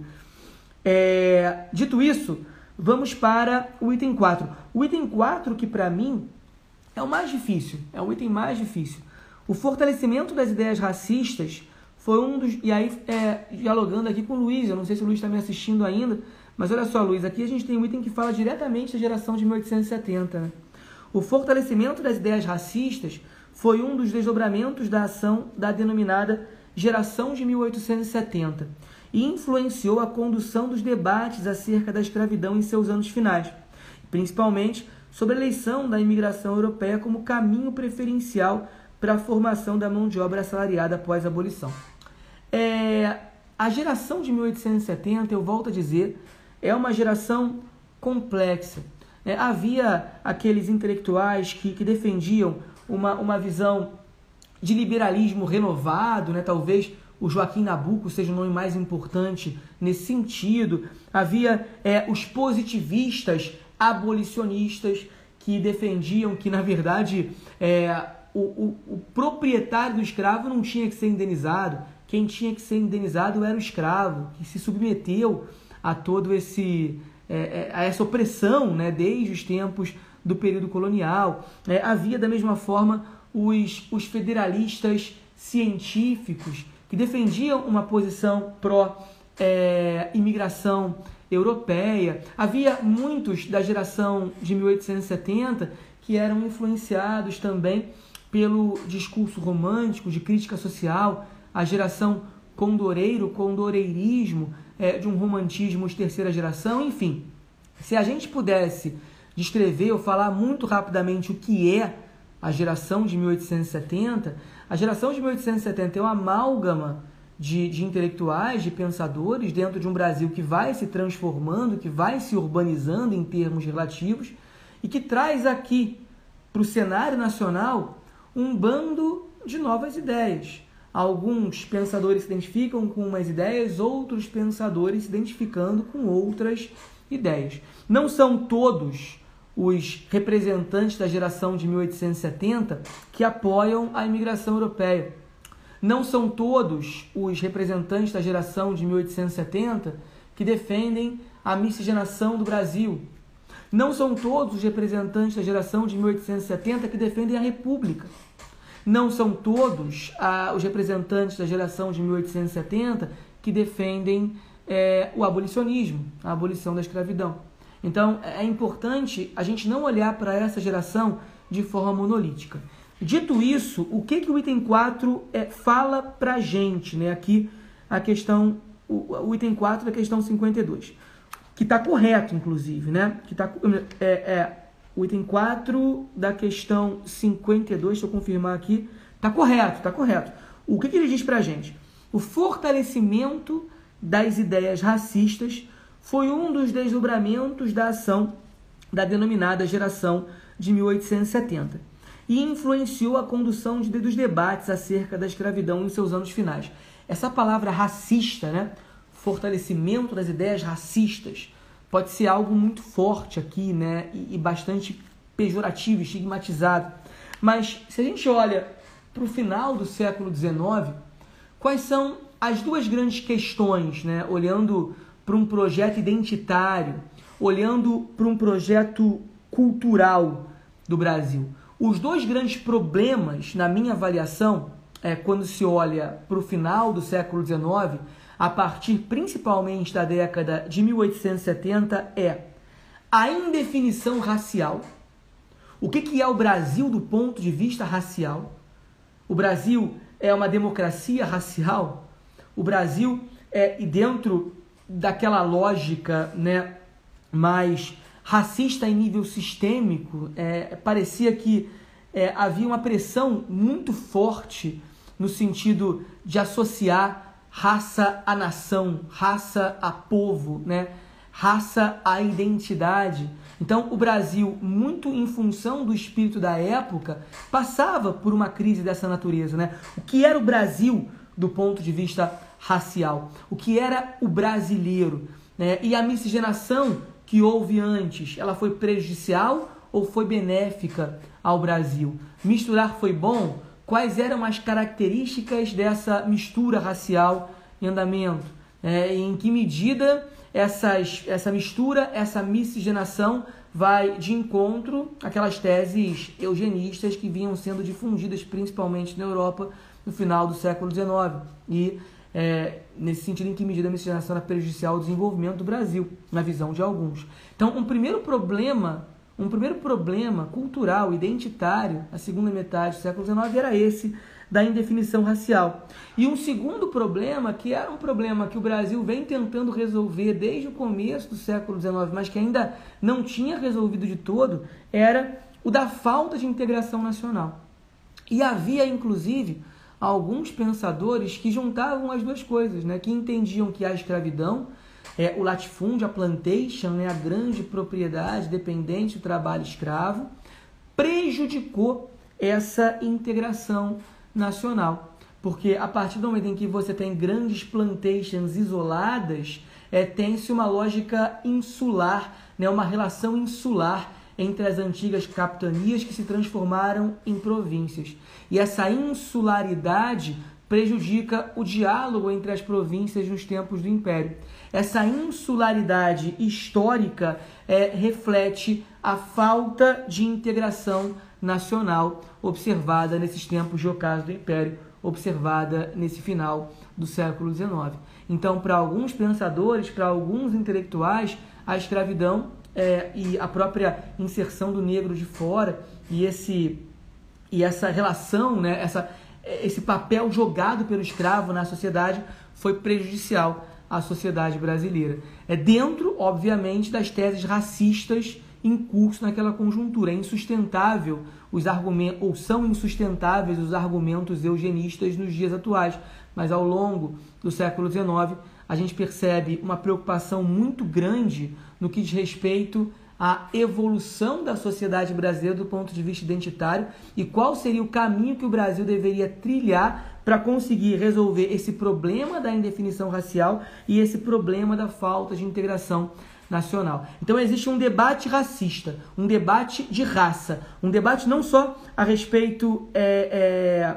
É, dito isso, vamos para o item 4. O item 4, que para mim é o mais difícil, é o item mais difícil. O fortalecimento das ideias racistas foi um dos. E aí, é, dialogando aqui com o Luiz, eu não sei se o Luiz está me assistindo ainda, mas olha só, Luiz, aqui a gente tem um item que fala diretamente da geração de 1870. Né? O fortalecimento das ideias racistas foi um dos desdobramentos da ação da denominada geração de 1870 e influenciou a condução dos debates acerca da escravidão em seus anos finais, principalmente sobre a eleição da imigração europeia como caminho preferencial para a formação da mão de obra assalariada após a abolição. É, a geração de 1870, eu volto a dizer, é uma geração complexa. É, havia aqueles intelectuais que, que defendiam uma, uma visão de liberalismo renovado, né? talvez o Joaquim Nabuco seja o nome mais importante nesse sentido. Havia é, os positivistas abolicionistas que defendiam que, na verdade, é, o, o, o, proprietário do escravo não tinha que ser indenizado. Quem tinha que ser indenizado era o escravo, que se submeteu a todo esse é, é a essa opressão, né, desde os tempos do período colonial. É, havia da mesma forma os, os federalistas científicos que defendiam uma posição pró-imigração é, europeia. Havia muitos da geração de 1870 que eram influenciados também pelo discurso romântico de crítica social, a geração condoreiro, condoreirismo, é, de um romantismo de terceira geração, enfim. Se a gente pudesse descrever ou falar muito rapidamente o que é a geração de 1870, a geração de 1870 é uma amálgama de, de intelectuais, de pensadores dentro de um Brasil que vai se transformando, que vai se urbanizando em termos relativos e que traz aqui para o cenário nacional um bando de novas ideias. Alguns pensadores se identificam com umas ideias, outros pensadores se identificando com outras ideias. Não são todos os representantes da geração de 1870 que apoiam a imigração europeia. Não são todos os representantes da geração de 1870 que defendem a miscigenação do Brasil. Não são todos os representantes da geração de 1870 que defendem a República. Não são todos ah, os representantes da geração de 1870 que defendem é, o abolicionismo, a abolição da escravidão. Então é importante a gente não olhar para essa geração de forma monolítica. Dito isso, o que, que o item 4 é, fala para a gente? Né? Aqui a questão, o, o item 4 da questão 52, que está correto, inclusive. Né? Que tá, é, é, o item 4 da questão 52, deixa eu confirmar aqui, está correto, está correto. O que, que ele diz para a gente? O fortalecimento das ideias racistas foi um dos desdobramentos da ação da denominada geração de 1870 e influenciou a condução de, dos debates acerca da escravidão em seus anos finais. Essa palavra racista, né, fortalecimento das ideias racistas, pode ser algo muito forte aqui, né, e, e bastante pejorativo, estigmatizado. Mas se a gente olha para o final do século XIX, quais são as duas grandes questões, né, olhando para um projeto identitário, olhando para um projeto cultural do Brasil. Os dois grandes problemas, na minha avaliação, é quando se olha para o final do século XIX, a partir principalmente da década de 1870 é a indefinição racial. O que, que é o Brasil do ponto de vista racial? O Brasil é uma democracia racial? O Brasil é, e dentro daquela lógica né, mais racista em nível sistêmico, é, parecia que é, havia uma pressão muito forte no sentido de associar raça à nação, raça a povo, né? raça à identidade. Então, o Brasil, muito em função do espírito da época, passava por uma crise dessa natureza. Né? O que era o Brasil do ponto de vista racial? O que era o brasileiro? Né? E a miscigenação que houve antes, ela foi prejudicial ou foi benéfica ao Brasil? Misturar foi bom? Quais eram as características dessa mistura racial em andamento? É, em que medida essas, essa mistura, essa miscigenação vai de encontro àquelas teses eugenistas que vinham sendo difundidas principalmente na Europa no final do século XIX e é, nesse sentido em que medida a miscigenação era prejudicial ao desenvolvimento do Brasil, na visão de alguns. Então, um primeiro problema, um primeiro problema cultural, identitário, a segunda metade do século XIX era esse da indefinição racial. E um segundo problema, que era um problema que o Brasil vem tentando resolver desde o começo do século XIX, mas que ainda não tinha resolvido de todo, era o da falta de integração nacional. E havia, inclusive, alguns pensadores que juntavam as duas coisas, né? que entendiam que a escravidão, é, o latifúndio, a plantation, né? a grande propriedade dependente do trabalho escravo, prejudicou essa integração nacional. Porque a partir do momento em que você tem grandes plantations isoladas, é, tem-se uma lógica insular, né? uma relação insular entre as antigas capitanias que se transformaram em províncias. E essa insularidade prejudica o diálogo entre as províncias nos tempos do Império. Essa insularidade histórica é, reflete a falta de integração nacional observada nesses tempos de ocaso do Império, observada nesse final do século XIX. Então, para alguns pensadores, para alguns intelectuais, a escravidão é, e a própria inserção do negro de fora e esse e essa relação, né, essa, esse papel jogado pelo escravo na sociedade foi prejudicial à sociedade brasileira. É dentro, obviamente, das teses racistas em curso naquela conjuntura. É insustentável os argumentos, ou são insustentáveis os argumentos eugenistas nos dias atuais, mas ao longo do século XIX a gente percebe uma preocupação muito grande no que diz respeito à evolução da sociedade brasileira do ponto de vista identitário e qual seria o caminho que o Brasil deveria trilhar para conseguir resolver esse problema da indefinição racial e esse problema da falta de integração nacional. Então existe um debate racista, um debate de raça, um debate não só a respeito é, é,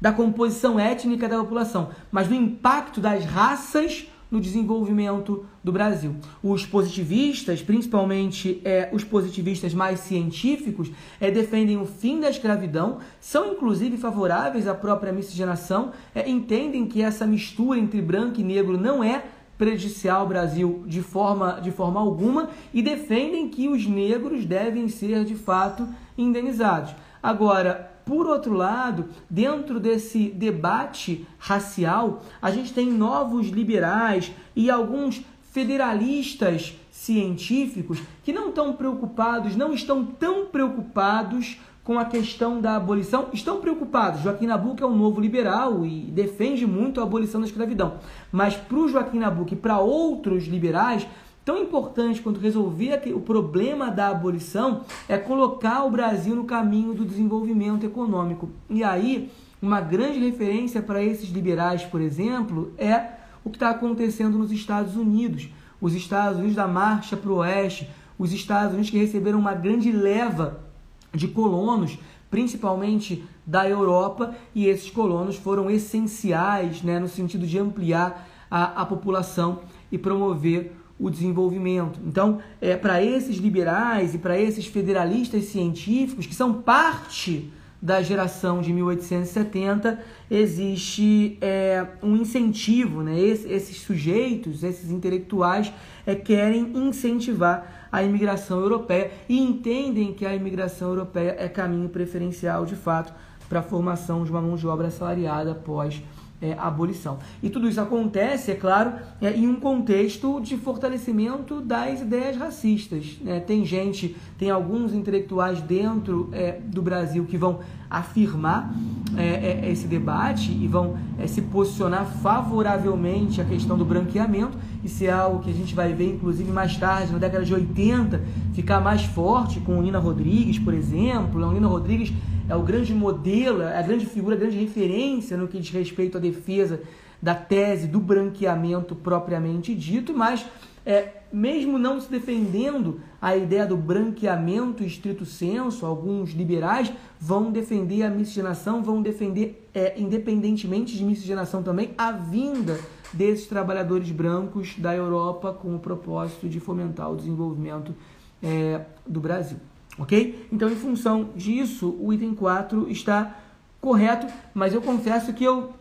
da composição étnica da população, mas do impacto das raças no desenvolvimento do Brasil. Os positivistas, principalmente é, os positivistas mais científicos, é, defendem o fim da escravidão, são inclusive favoráveis à própria miscigenação, é, entendem que essa mistura entre branco e negro não é prejudicial ao Brasil de forma, de forma alguma e defendem que os negros devem ser de fato indenizados. Agora, por outro lado, dentro desse debate racial, a gente tem novos liberais e alguns federalistas científicos que não estão preocupados, não estão tão preocupados com a questão da abolição, estão preocupados. Joaquim Nabuco é um novo liberal e defende muito a abolição da escravidão. Mas para o Joaquim Nabuco e para outros liberais, tão importante quanto resolver o problema da abolição é colocar o Brasil no caminho do desenvolvimento econômico. E aí, uma grande referência para esses liberais, por exemplo, é o que está acontecendo nos Estados Unidos. Os Estados Unidos da marcha para o oeste, os Estados Unidos que receberam uma grande leva de colonos, principalmente da Europa, e esses colonos foram essenciais né, no sentido de ampliar a, a população e promover o desenvolvimento. Então, é, para esses liberais e para esses federalistas científicos, que são parte da geração de 1870 existe é, um incentivo, né? Esses, sujeitos, esses intelectuais é, querem incentivar a imigração europeia e entendem que a imigração europeia é caminho preferencial de fato para a formação de uma mão de obra assalariada após é, abolição. E tudo isso acontece, é claro, é, em um contexto de fortalecimento das ideias racistas. Né? Tem gente, tem alguns intelectuais dentro é, do Brasil que vão afirmar é, é, esse debate e vão é, se posicionar favoravelmente à questão do branqueamento. Isso é algo que a gente vai ver, inclusive, mais tarde, na década de 80, ficar mais forte com Nina Rodrigues, por exemplo. A Nina Rodrigues é o grande modelo, é a grande figura, a grande referência no que diz respeito à defesa da tese do branqueamento propriamente dito, mas é, mesmo não se defendendo a ideia do branqueamento estrito senso, alguns liberais vão defender a miscigenação, vão defender, é, independentemente de miscigenação também, a vinda desses trabalhadores brancos da Europa com o propósito de fomentar o desenvolvimento é, do Brasil. Ok? Então, em função disso, o item 4 está correto, mas eu confesso que eu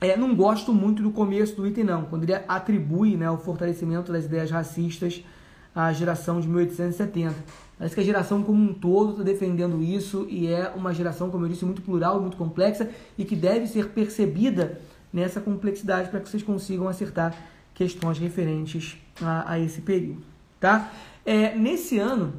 é, não gosto muito do começo do item, não, quando ele atribui né, o fortalecimento das ideias racistas à geração de 1870. Parece que a geração como um todo está defendendo isso e é uma geração, como eu disse, muito plural, muito complexa e que deve ser percebida nessa complexidade para que vocês consigam acertar questões referentes a, a esse período. Tá? É, nesse ano,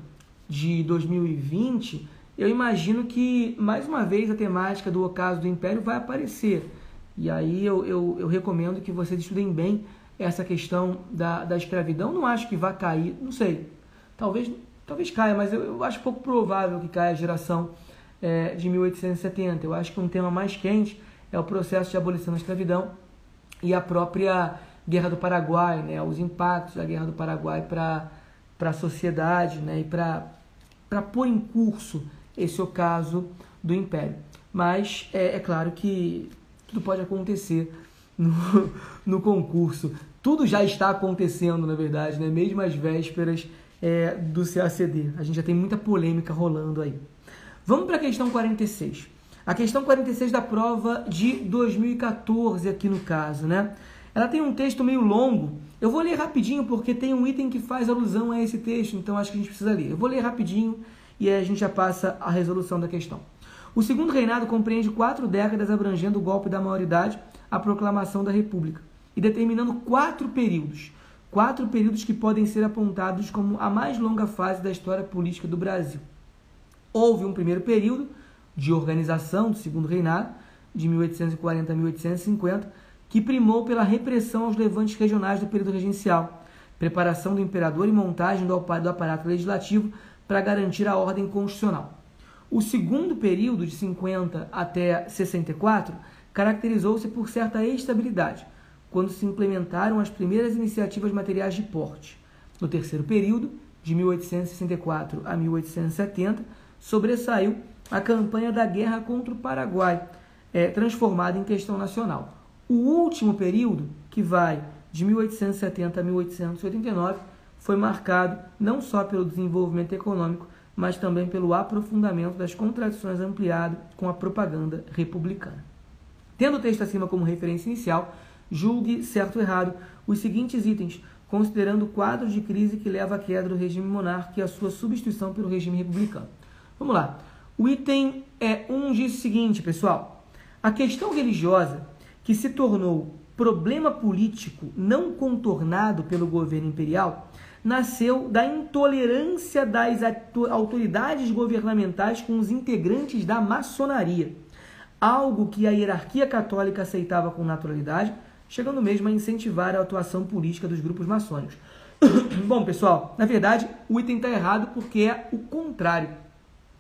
de 2020, eu imagino que mais uma vez a temática do ocaso do Império vai aparecer. E aí eu, eu, eu recomendo que vocês estudem bem essa questão da, da escravidão. Não acho que vá cair, não sei. Talvez, talvez caia, mas eu, eu acho pouco provável que caia a geração é, de 1870. Eu acho que um tema mais quente é o processo de abolição da escravidão e a própria Guerra do Paraguai, né, os impactos da Guerra do Paraguai para a sociedade né, e para para pôr em curso esse ocaso do Império. Mas é, é claro que tudo pode acontecer no, no, concurso. Tudo já está acontecendo, na verdade, né? mesmo às vésperas é, do CACD. A gente já tem muita polêmica rolando aí. Vamos para a questão 46. A questão 46 da prova de 2014, aqui no caso, né? Ela tem um texto meio longo. Eu vou ler rapidinho porque tem um item que faz alusão a esse texto, então acho que a gente precisa ler. Eu vou ler rapidinho e aí a gente já passa a resolução da questão. O segundo reinado compreende quatro décadas abrangendo o golpe da maioridade, a proclamação da República, e determinando quatro períodos. Quatro períodos que podem ser apontados como a mais longa fase da história política do Brasil. Houve um primeiro período de organização do segundo reinado, de 1840 a 1850, que primou pela repressão aos levantes regionais do período regencial, preparação do imperador e montagem do aparato legislativo para garantir a ordem constitucional. O segundo período, de 50 até 64, caracterizou-se por certa estabilidade, quando se implementaram as primeiras iniciativas materiais de porte. No terceiro período, de 1864 a 1870, sobressaiu a campanha da guerra contra o Paraguai, é, transformada em questão nacional. O último período, que vai de 1870 a 1889, foi marcado não só pelo desenvolvimento econômico, mas também pelo aprofundamento das contradições ampliado com a propaganda republicana. Tendo o texto acima como referência inicial, julgue certo ou errado os seguintes itens, considerando o quadro de crise que leva à queda do regime monárquico e a sua substituição pelo regime republicano. Vamos lá. O item é 1 um diz o seguinte, pessoal: a questão religiosa que se tornou problema político não contornado pelo governo imperial, nasceu da intolerância das autoridades governamentais com os integrantes da maçonaria, algo que a hierarquia católica aceitava com naturalidade, chegando mesmo a incentivar a atuação política dos grupos maçônicos. Bom, pessoal, na verdade, o item está errado porque é o contrário.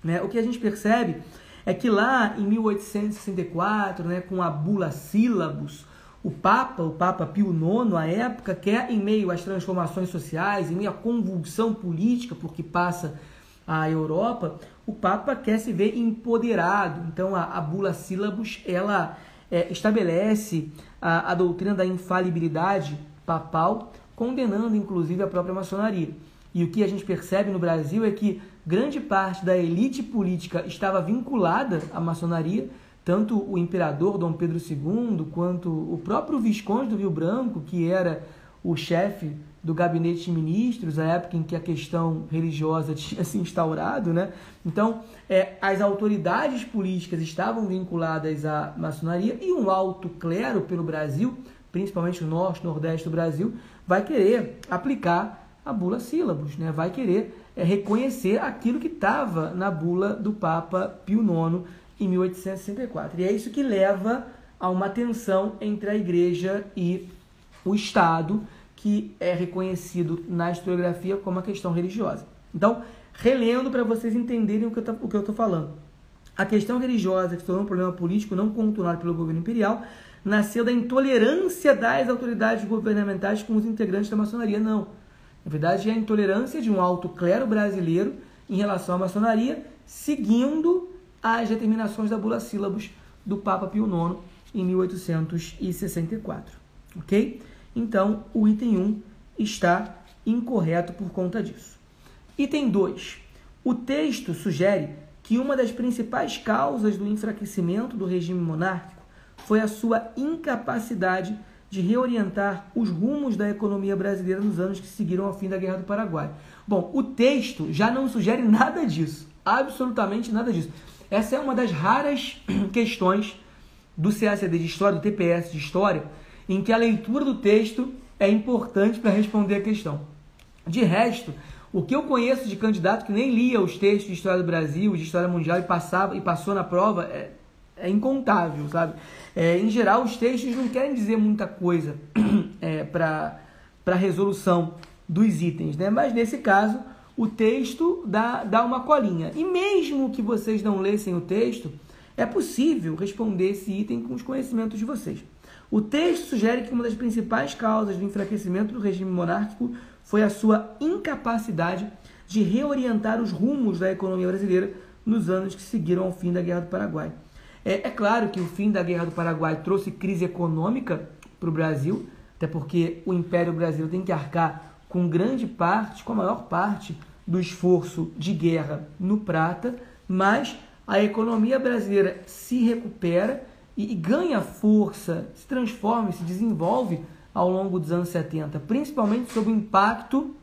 Né? O que a gente percebe é que lá em 1864, né, com a bula sílabus, o Papa, o Papa Pio IX, à época, quer, em meio às transformações sociais, em meio à convulsão política por que passa a Europa, o Papa quer se ver empoderado. Então, a, a bula sílabus, ela é, estabelece a, a doutrina da infalibilidade papal, condenando, inclusive, a própria maçonaria. E o que a gente percebe no Brasil é que grande parte da elite política estava vinculada à maçonaria, tanto o imperador Dom Pedro II quanto o próprio Visconde do Rio Branco, que era o chefe do gabinete de ministros, a época em que a questão religiosa tinha se instaurado, né? Então, é, as autoridades políticas estavam vinculadas à maçonaria e um alto clero pelo Brasil, principalmente o norte, nordeste do Brasil, vai querer aplicar a bula sílabos, né? Vai querer é, reconhecer aquilo que estava na bula do Papa Pio IX em 1864. E é isso que leva a uma tensão entre a igreja e o Estado, que é reconhecido na historiografia como uma questão religiosa. Então, relendo para vocês entenderem o que eu estou falando. A questão religiosa, que se tornou um problema político não contornado pelo governo imperial, nasceu da intolerância das autoridades governamentais com os integrantes da maçonaria. Não. Na verdade, é a intolerância de um alto clero brasileiro em relação à maçonaria, seguindo as determinações da bula sílabos do Papa Pio IX em 1864. Ok? Então, o item 1 está incorreto por conta disso. Item 2. O texto sugere que uma das principais causas do enfraquecimento do regime monárquico foi a sua incapacidade de reorientar os rumos da economia brasileira nos anos que seguiram ao fim da Guerra do Paraguai. Bom, o texto já não sugere nada disso, absolutamente nada disso. Essa é uma das raras questões do CACD de História, do TPS de História, em que a leitura do texto é importante para responder a questão. De resto, o que eu conheço de candidato que nem lia os textos de História do Brasil, de História Mundial e passava e passou na prova é, é incontável, sabe? É, em geral, os textos não querem dizer muita coisa é, para a resolução dos itens, né? Mas nesse caso, o texto dá, dá uma colinha. E mesmo que vocês não lessem o texto, é possível responder esse item com os conhecimentos de vocês. O texto sugere que uma das principais causas do enfraquecimento do regime monárquico foi a sua incapacidade de reorientar os rumos da economia brasileira nos anos que seguiram ao fim da Guerra do Paraguai. É, é claro que o fim da Guerra do Paraguai trouxe crise econômica para o Brasil, até porque o Império Brasileiro tem que arcar com grande parte, com a maior parte do esforço de guerra no prata, mas a economia brasileira se recupera e, e ganha força, se transforma, se desenvolve ao longo dos anos 70, principalmente sob o impacto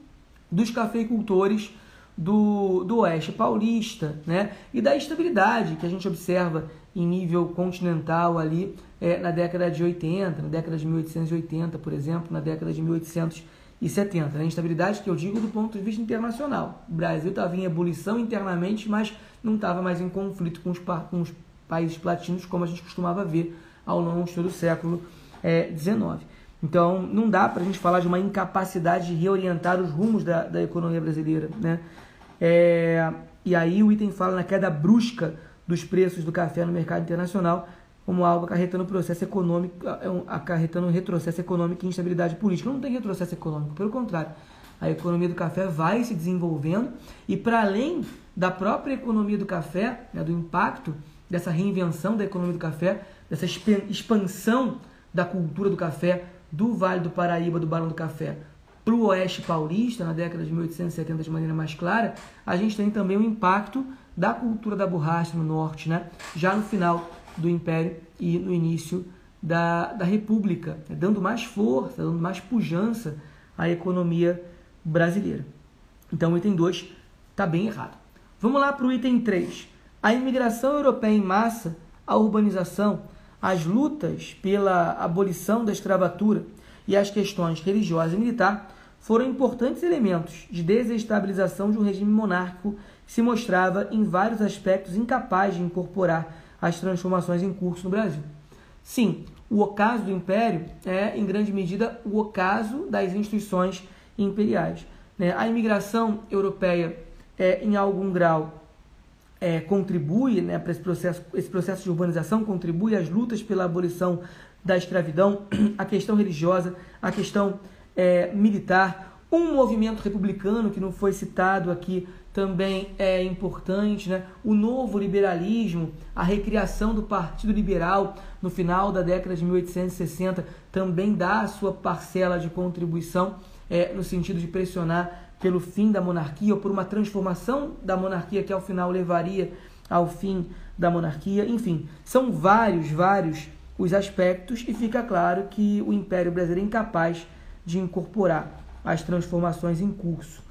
dos cafeicultores do, do Oeste Paulista, né? E da estabilidade que a gente observa em nível continental ali é, na década de 80, na década de 1880, por exemplo, na década de 1870. Né? Instabilidade que eu digo do ponto de vista internacional. O Brasil estava em ebulição internamente, mas não estava mais em conflito com os, com os países platinos, como a gente costumava ver ao longo de todo o século XIX. É, então, não dá para a gente falar de uma incapacidade de reorientar os rumos da, da economia brasileira. Né? É, e aí o item fala na queda brusca dos preços do café no mercado internacional, como algo acarretando processo econômico, é acarretando retrocesso econômico e instabilidade política. Não tem retrocesso econômico, pelo contrário. A economia do café vai se desenvolvendo e para além da própria economia do café, né, do impacto dessa reinvenção da economia do café, dessa expansão da cultura do café do Vale do Paraíba, do Barão do Café, para o Oeste Paulista, na década de 1870 de maneira mais clara, a gente tem também o impacto da cultura da borracha no Norte, né? já no final do Império e no início da, da República, né? dando mais força, dando mais pujança à economia brasileira. Então o item 2 está bem errado. Vamos lá para o item 3 a imigração europeia em massa, a urbanização, as lutas pela abolição da escravatura e as questões religiosa e militar foram importantes elementos de desestabilização de um regime monárquico se mostrava em vários aspectos incapaz de incorporar as transformações em curso no Brasil. Sim, o ocaso do império é, em grande medida, o ocaso das instituições imperiais. Né? A imigração europeia é, em algum grau, é, contribui né, para esse processo, esse processo de urbanização, contribui às lutas pela abolição da escravidão, a questão religiosa, a questão é, militar, um movimento republicano que não foi citado aqui também é importante, né? o novo liberalismo, a recriação do Partido Liberal no final da década de 1860 também dá a sua parcela de contribuição é, no sentido de pressionar pelo fim da monarquia ou por uma transformação da monarquia que ao final levaria ao fim da monarquia. Enfim, são vários, vários os aspectos e fica claro que o Império Brasileiro é incapaz de incorporar as transformações em curso,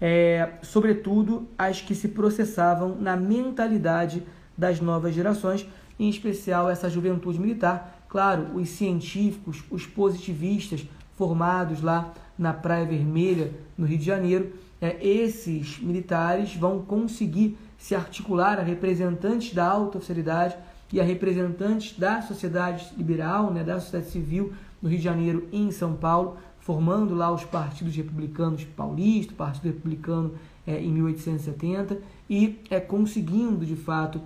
é, sobretudo as que se processavam na mentalidade das novas gerações, em especial essa juventude militar. Claro, os científicos, os positivistas formados lá na Praia Vermelha, no Rio de Janeiro, é, esses militares vão conseguir se articular a representantes da alta oficialidade e a representantes da sociedade liberal, né, da sociedade civil no Rio de Janeiro e em São Paulo, formando lá os partidos republicanos paulistas, o Partido Republicano é, em 1870, e é, conseguindo, de fato,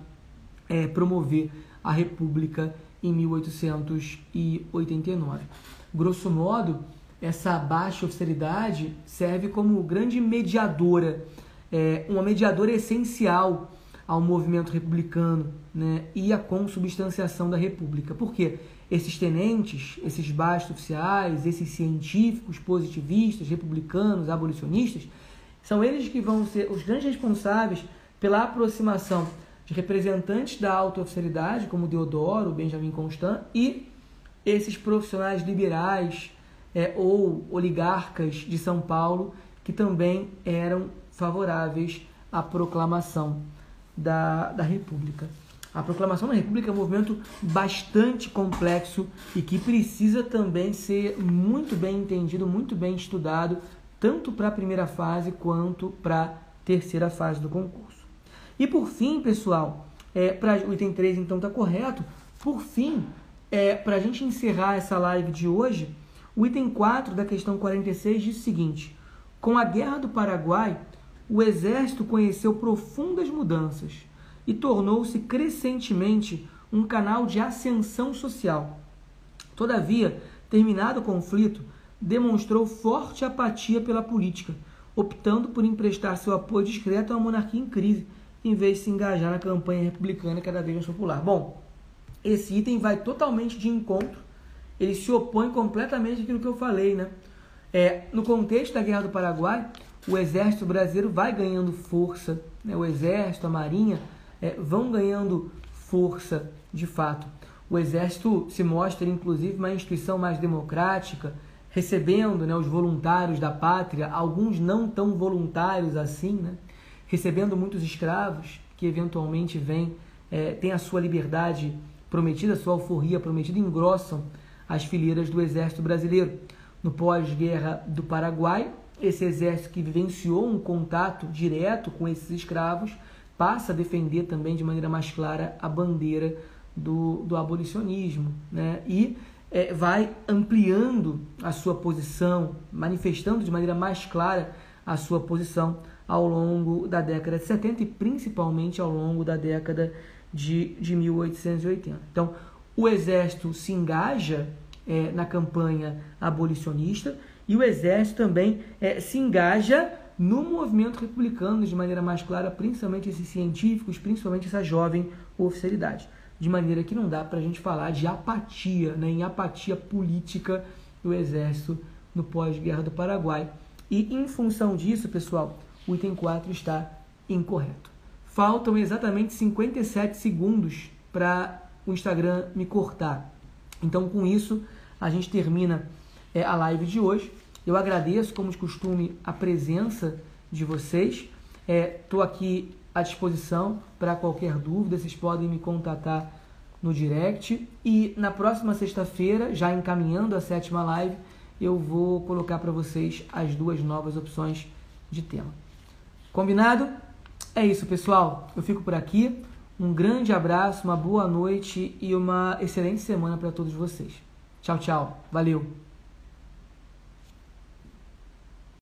é, promover a República em 1889. Grosso modo, essa baixa oficialidade serve como grande mediadora, é, uma mediadora essencial ao movimento republicano né, e à consubstanciação da República. Por quê? Esses tenentes, esses baixos oficiais, esses científicos positivistas, republicanos, abolicionistas, são eles que vão ser os grandes responsáveis pela aproximação de representantes da alta oficialidade, como Deodoro, Benjamin Constant, e esses profissionais liberais é, ou oligarcas de São Paulo que também eram favoráveis à proclamação da, da República. A proclamação da República é um movimento bastante complexo e que precisa também ser muito bem entendido, muito bem estudado, tanto para a primeira fase quanto para a terceira fase do concurso. E por fim, pessoal, é, para o item 3 então está correto, por fim, é, para a gente encerrar essa live de hoje, o item 4 da questão 46 diz o seguinte: Com a Guerra do Paraguai, o exército conheceu profundas mudanças e tornou-se crescentemente um canal de ascensão social. Todavia, terminado o conflito, demonstrou forte apatia pela política, optando por emprestar seu apoio discreto uma monarquia em crise, em vez de se engajar na campanha republicana cada vez mais popular. Bom, esse item vai totalmente de encontro, ele se opõe completamente àquilo que eu falei, né? É, no contexto da Guerra do Paraguai, o exército brasileiro vai ganhando força, né? o exército, a marinha é, vão ganhando força de fato. O exército se mostra, inclusive, uma instituição mais democrática, recebendo né, os voluntários da pátria, alguns não tão voluntários assim, né? recebendo muitos escravos que eventualmente vêm, é, têm a sua liberdade prometida, sua alforria prometida, engrossam as fileiras do exército brasileiro. No pós-guerra do Paraguai, esse exército que vivenciou um contato direto com esses escravos passa a defender também de maneira mais clara a bandeira do, do abolicionismo né? e é, vai ampliando a sua posição, manifestando de maneira mais clara a sua posição ao longo da década de 70 e principalmente ao longo da década de, de 1880. Então, o exército se engaja é, na campanha abolicionista e o exército também é, se engaja no movimento republicano de maneira mais clara, principalmente esses científicos, principalmente essa jovem oficialidade. De maneira que não dá para a gente falar de apatia, né, em apatia política do exército no pós-guerra do Paraguai. E em função disso, pessoal, o item 4 está incorreto. Faltam exatamente 57 segundos para o Instagram me cortar. Então, com isso, a gente termina é, a live de hoje. Eu agradeço, como de costume, a presença de vocês. Estou é, aqui à disposição para qualquer dúvida. Vocês podem me contatar no direct. E na próxima sexta-feira, já encaminhando a sétima live, eu vou colocar para vocês as duas novas opções de tema. Combinado? É isso, pessoal. Eu fico por aqui. Um grande abraço, uma boa noite e uma excelente semana para todos vocês. Tchau, tchau. Valeu!